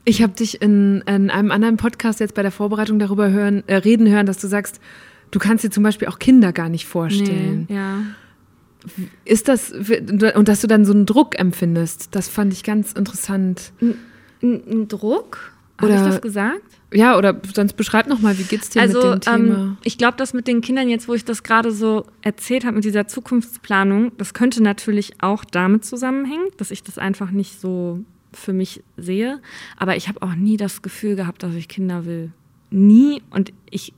Ich habe dich in, in, einem anderen Podcast jetzt bei der Vorbereitung darüber hören, äh, reden hören, dass du sagst, du kannst dir zum Beispiel auch Kinder gar nicht vorstellen. Nee, ja. Ist das, und dass du dann so einen Druck empfindest, das fand ich ganz interessant. Ein Druck? Habe ich das gesagt? Ja, oder sonst beschreib noch mal, wie geht's dir also, mit dem ähm, Thema? Ich glaube, das mit den Kindern jetzt, wo ich das gerade so erzählt habe mit dieser Zukunftsplanung, das könnte natürlich auch damit zusammenhängen, dass ich das einfach nicht so für mich sehe. Aber ich habe auch nie das Gefühl gehabt, dass ich Kinder will. Nie. Und ich,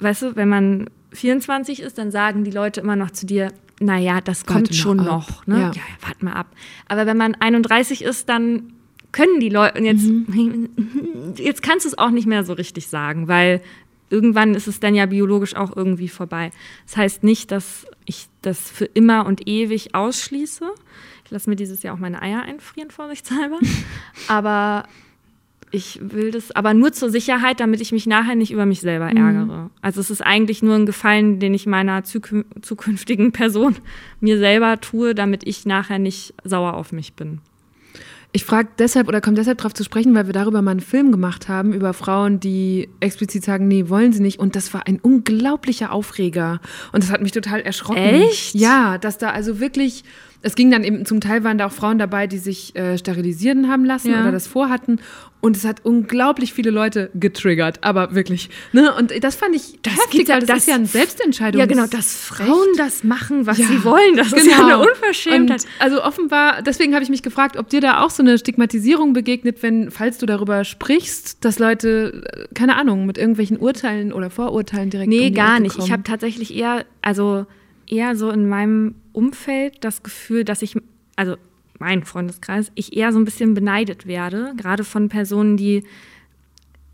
weißt du, wenn man 24 ist, dann sagen die Leute immer noch zu dir, naja, das kommt schon noch. noch ne? ja. ja, warte mal ab. Aber wenn man 31 ist, dann können die Leute, und jetzt, mhm. jetzt kannst du es auch nicht mehr so richtig sagen, weil irgendwann ist es dann ja biologisch auch irgendwie vorbei. Das heißt nicht, dass ich das für immer und ewig ausschließe. Ich lasse mir dieses Jahr auch meine Eier einfrieren, vorsichtshalber. aber ich will das, aber nur zur Sicherheit, damit ich mich nachher nicht über mich selber mhm. ärgere. Mhm. Also es ist eigentlich nur ein Gefallen, den ich meiner zukünftigen Person mir selber tue, damit ich nachher nicht sauer auf mich bin. Ich frage deshalb oder komme deshalb darauf zu sprechen, weil wir darüber mal einen Film gemacht haben, über Frauen, die explizit sagen, nee, wollen sie nicht. Und das war ein unglaublicher Aufreger. Und das hat mich total erschrocken. Echt? Ja, dass da also wirklich es ging dann eben, zum Teil waren da auch Frauen dabei, die sich äh, sterilisieren haben lassen ja. oder das vorhatten. Und es hat unglaublich viele Leute getriggert, aber wirklich. Ne? Und das fand ich das heftig, ja, das, ist ja eine Selbstentscheidung. Ja, genau, dass Frauen das machen, was ja, sie wollen. Das genau. ist ja genau. eine Unverschämtheit. Und also offenbar, deswegen habe ich mich gefragt, ob dir da auch so eine Stigmatisierung begegnet, wenn, falls du darüber sprichst, dass Leute, äh, keine Ahnung, mit irgendwelchen Urteilen oder Vorurteilen direkt. Nee, um gar nicht. Ich habe tatsächlich eher, also eher so in meinem Umfeld das Gefühl, dass ich, also mein Freundeskreis, ich eher so ein bisschen beneidet werde, gerade von Personen, die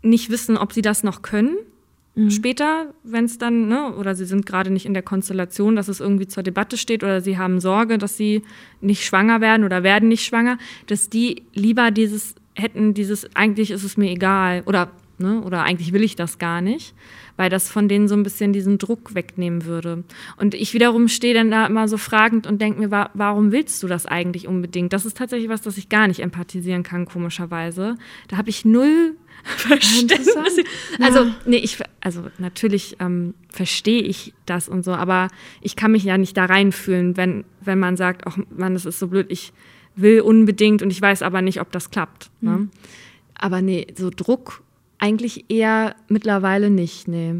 nicht wissen, ob sie das noch können. Mhm. Später, wenn es dann, ne, oder sie sind gerade nicht in der Konstellation, dass es irgendwie zur Debatte steht, oder sie haben Sorge, dass sie nicht schwanger werden oder werden nicht schwanger, dass die lieber dieses hätten, dieses, eigentlich ist es mir egal, oder, ne, oder eigentlich will ich das gar nicht weil das von denen so ein bisschen diesen Druck wegnehmen würde. Und ich wiederum stehe dann da immer so fragend und denke mir, wa warum willst du das eigentlich unbedingt? Das ist tatsächlich was, das ich gar nicht empathisieren kann, komischerweise. Da habe ich null Verständnis. Also, nee, ich, also natürlich ähm, verstehe ich das und so, aber ich kann mich ja nicht da reinfühlen, wenn, wenn man sagt, ach man, das ist so blöd, ich will unbedingt und ich weiß aber nicht, ob das klappt. Ne? Mhm. Aber nee, so Druck eigentlich eher mittlerweile nicht, nee.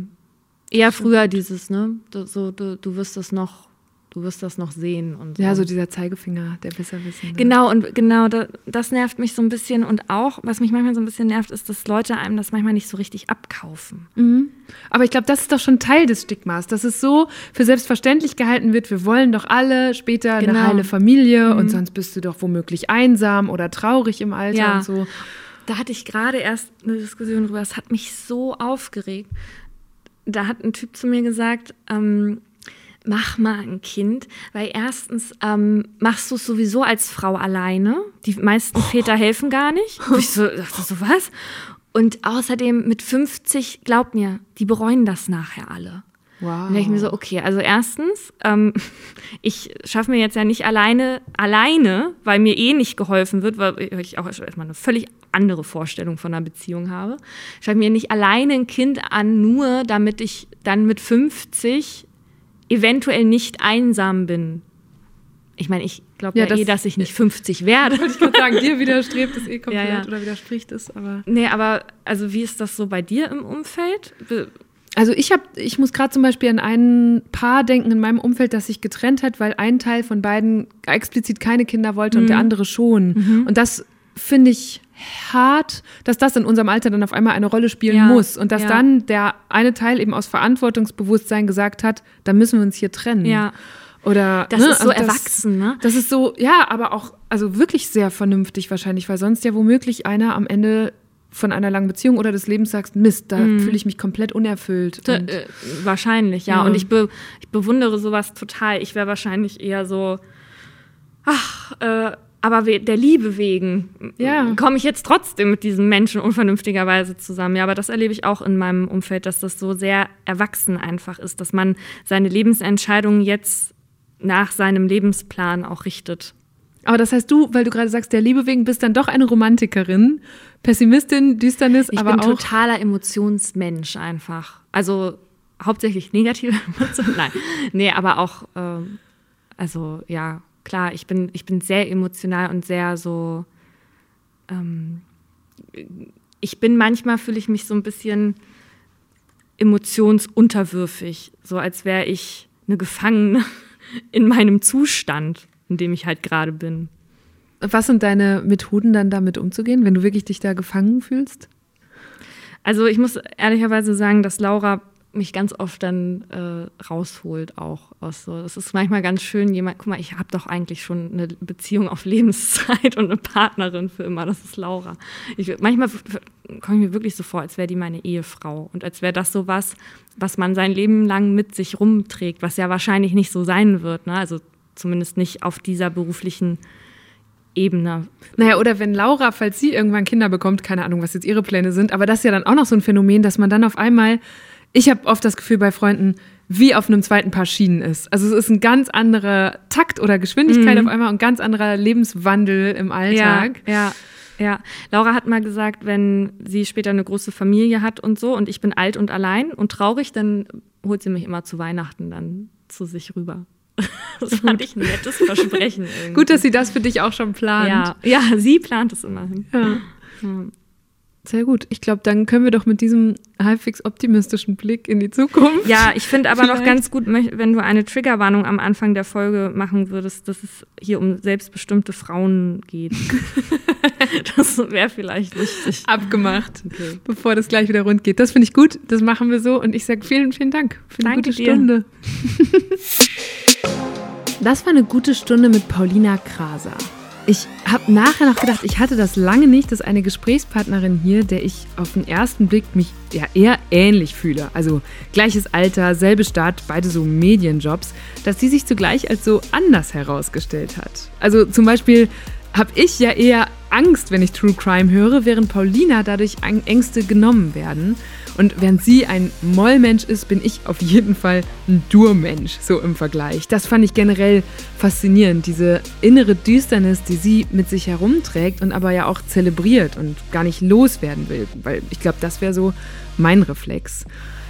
Eher früher dieses, ne? Du, so, du, du wirst es noch, du wirst das noch sehen und so. Ja, so dieser Zeigefinger, der Besserwissende. Genau, und genau, das, das nervt mich so ein bisschen. Und auch, was mich manchmal so ein bisschen nervt, ist, dass Leute einem das manchmal nicht so richtig abkaufen. Mhm. Aber ich glaube, das ist doch schon Teil des Stigmas, dass es so für selbstverständlich gehalten wird, wir wollen doch alle später genau. eine heile Familie mhm. und sonst bist du doch womöglich einsam oder traurig im Alter ja. und so. Da hatte ich gerade erst eine Diskussion drüber, das hat mich so aufgeregt. Da hat ein Typ zu mir gesagt, ähm, mach mal ein Kind, weil erstens ähm, machst du es sowieso als Frau alleine. Die meisten Väter helfen gar nicht. Und ich so, dachte so, was? Und außerdem mit 50, glaub mir, die bereuen das nachher alle. Wow. Und ich mir so, okay, also erstens, ähm, ich schaffe mir jetzt ja nicht alleine, alleine, weil mir eh nicht geholfen wird, weil ich auch erstmal eine völlig andere Vorstellung von einer Beziehung habe. Ich schaffe mir nicht alleine ein Kind an, nur damit ich dann mit 50 eventuell nicht einsam bin. Ich meine, ich glaube ja, ja das, eh, dass ich nicht 50 werde. Wollte ich gerade sagen, dir widerstrebt es eh komplett ja, ja. oder widerspricht es, aber. Nee, aber also wie ist das so bei dir im Umfeld? Also ich habe, ich muss gerade zum Beispiel an ein Paar denken in meinem Umfeld, das sich getrennt hat, weil ein Teil von beiden explizit keine Kinder wollte mhm. und der mhm. andere schon. Mhm. Und das finde ich hart, dass das in unserem Alter dann auf einmal eine Rolle spielen ja, muss und dass ja. dann der eine Teil eben aus Verantwortungsbewusstsein gesagt hat, da müssen wir uns hier trennen. Ja. Oder das ne, ist so also erwachsen, ne? Das ist so, ja, aber auch also wirklich sehr vernünftig wahrscheinlich, weil sonst ja womöglich einer am Ende von einer langen Beziehung oder des Lebens sagst, Mist, da mm. fühle ich mich komplett unerfüllt. Da, äh, wahrscheinlich, ja. ja. Und ich, be, ich bewundere sowas total. Ich wäre wahrscheinlich eher so, ach, äh, aber der Liebe wegen ja. komme ich jetzt trotzdem mit diesen Menschen unvernünftigerweise zusammen. Ja, aber das erlebe ich auch in meinem Umfeld, dass das so sehr erwachsen einfach ist, dass man seine Lebensentscheidungen jetzt nach seinem Lebensplan auch richtet. Aber das heißt, du, weil du gerade sagst, der Liebe wegen bist dann doch eine Romantikerin, Pessimistin, Düsternis, ich aber bin auch totaler Emotionsmensch einfach. Also hauptsächlich negative Emotionen, nein, nee, aber auch, ähm, also ja, klar, ich bin, ich bin sehr emotional und sehr so. Ähm, ich bin manchmal, fühle ich mich so ein bisschen emotionsunterwürfig, so als wäre ich eine Gefangene in meinem Zustand, in dem ich halt gerade bin. Was sind deine Methoden dann damit umzugehen, wenn du wirklich dich da gefangen fühlst? Also ich muss ehrlicherweise sagen, dass Laura mich ganz oft dann äh, rausholt auch aus so. Das ist manchmal ganz schön, jemand, guck mal, ich habe doch eigentlich schon eine Beziehung auf Lebenszeit und eine Partnerin für immer, das ist Laura. Ich, manchmal komme ich mir wirklich so vor, als wäre die meine Ehefrau und als wäre das so was, was man sein Leben lang mit sich rumträgt, was ja wahrscheinlich nicht so sein wird, ne? also zumindest nicht auf dieser beruflichen Ebene. Naja, oder wenn Laura, falls sie irgendwann Kinder bekommt, keine Ahnung, was jetzt ihre Pläne sind, aber das ist ja dann auch noch so ein Phänomen, dass man dann auf einmal ich habe oft das Gefühl bei Freunden, wie auf einem zweiten Paar Schienen ist. Also es ist ein ganz anderer Takt oder Geschwindigkeit mhm. auf einmal und ganz anderer Lebenswandel im Alltag. Ja, ja. Ja, Laura hat mal gesagt, wenn sie später eine große Familie hat und so und ich bin alt und allein und traurig, dann holt sie mich immer zu Weihnachten dann zu sich rüber. Das fand ich ein nettes Versprechen. Irgendwie. Gut, dass sie das für dich auch schon plant. Ja, ja sie plant es immerhin. Ja. ja. Sehr gut. Ich glaube, dann können wir doch mit diesem halbwegs optimistischen Blick in die Zukunft. Ja, ich finde aber noch ganz gut, wenn du eine Triggerwarnung am Anfang der Folge machen würdest, dass es hier um selbstbestimmte Frauen geht. das wäre vielleicht wichtig. Abgemacht, okay. bevor das gleich wieder rund geht. Das finde ich gut. Das machen wir so. Und ich sage vielen, vielen Dank für eine Danke gute. Stunde. das war eine gute Stunde mit Paulina Kraser. Ich habe nachher noch gedacht, ich hatte das lange nicht, dass eine Gesprächspartnerin hier, der ich auf den ersten Blick mich ja eher ähnlich fühle, also gleiches Alter, selbe Stadt, beide so Medienjobs, dass sie sich zugleich als so anders herausgestellt hat. Also zum Beispiel habe ich ja eher Angst, wenn ich True Crime höre, während Paulina dadurch Ängste genommen werden. Und während sie ein Mollmensch ist, bin ich auf jeden Fall ein Durmensch, so im Vergleich. Das fand ich generell faszinierend, diese innere Düsternis, die sie mit sich herumträgt und aber ja auch zelebriert und gar nicht loswerden will, weil ich glaube, das wäre so mein Reflex.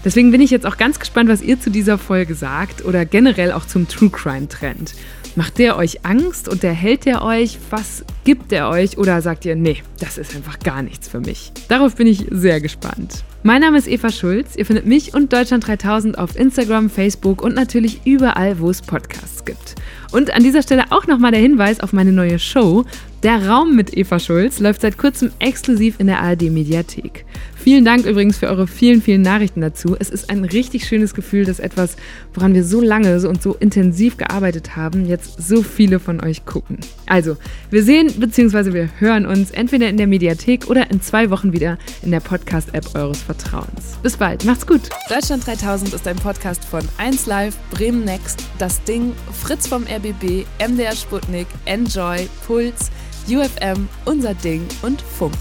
Deswegen bin ich jetzt auch ganz gespannt, was ihr zu dieser Folge sagt oder generell auch zum True Crime Trend. Macht der euch Angst und der hält der euch? Was gibt der euch? Oder sagt ihr, nee, das ist einfach gar nichts für mich? Darauf bin ich sehr gespannt. Mein Name ist Eva Schulz. Ihr findet mich und Deutschland 3000 auf Instagram, Facebook und natürlich überall, wo es Podcasts gibt. Und an dieser Stelle auch nochmal der Hinweis auf meine neue Show. Der Raum mit Eva Schulz läuft seit kurzem exklusiv in der ARD Mediathek. Vielen Dank übrigens für eure vielen, vielen Nachrichten dazu. Es ist ein richtig schönes Gefühl, dass etwas, woran wir so lange und so intensiv gearbeitet haben, jetzt so viele von euch gucken. Also, wir sehen bzw. wir hören uns entweder in der Mediathek oder in zwei Wochen wieder in der Podcast-App eures Vertrauens. Bis bald, macht's gut. Deutschland 3000 ist ein Podcast von 1Live, Bremen Next, Das Ding, Fritz vom RBB, MDR Sputnik, Enjoy, Puls, UFM, Unser Ding und Funk.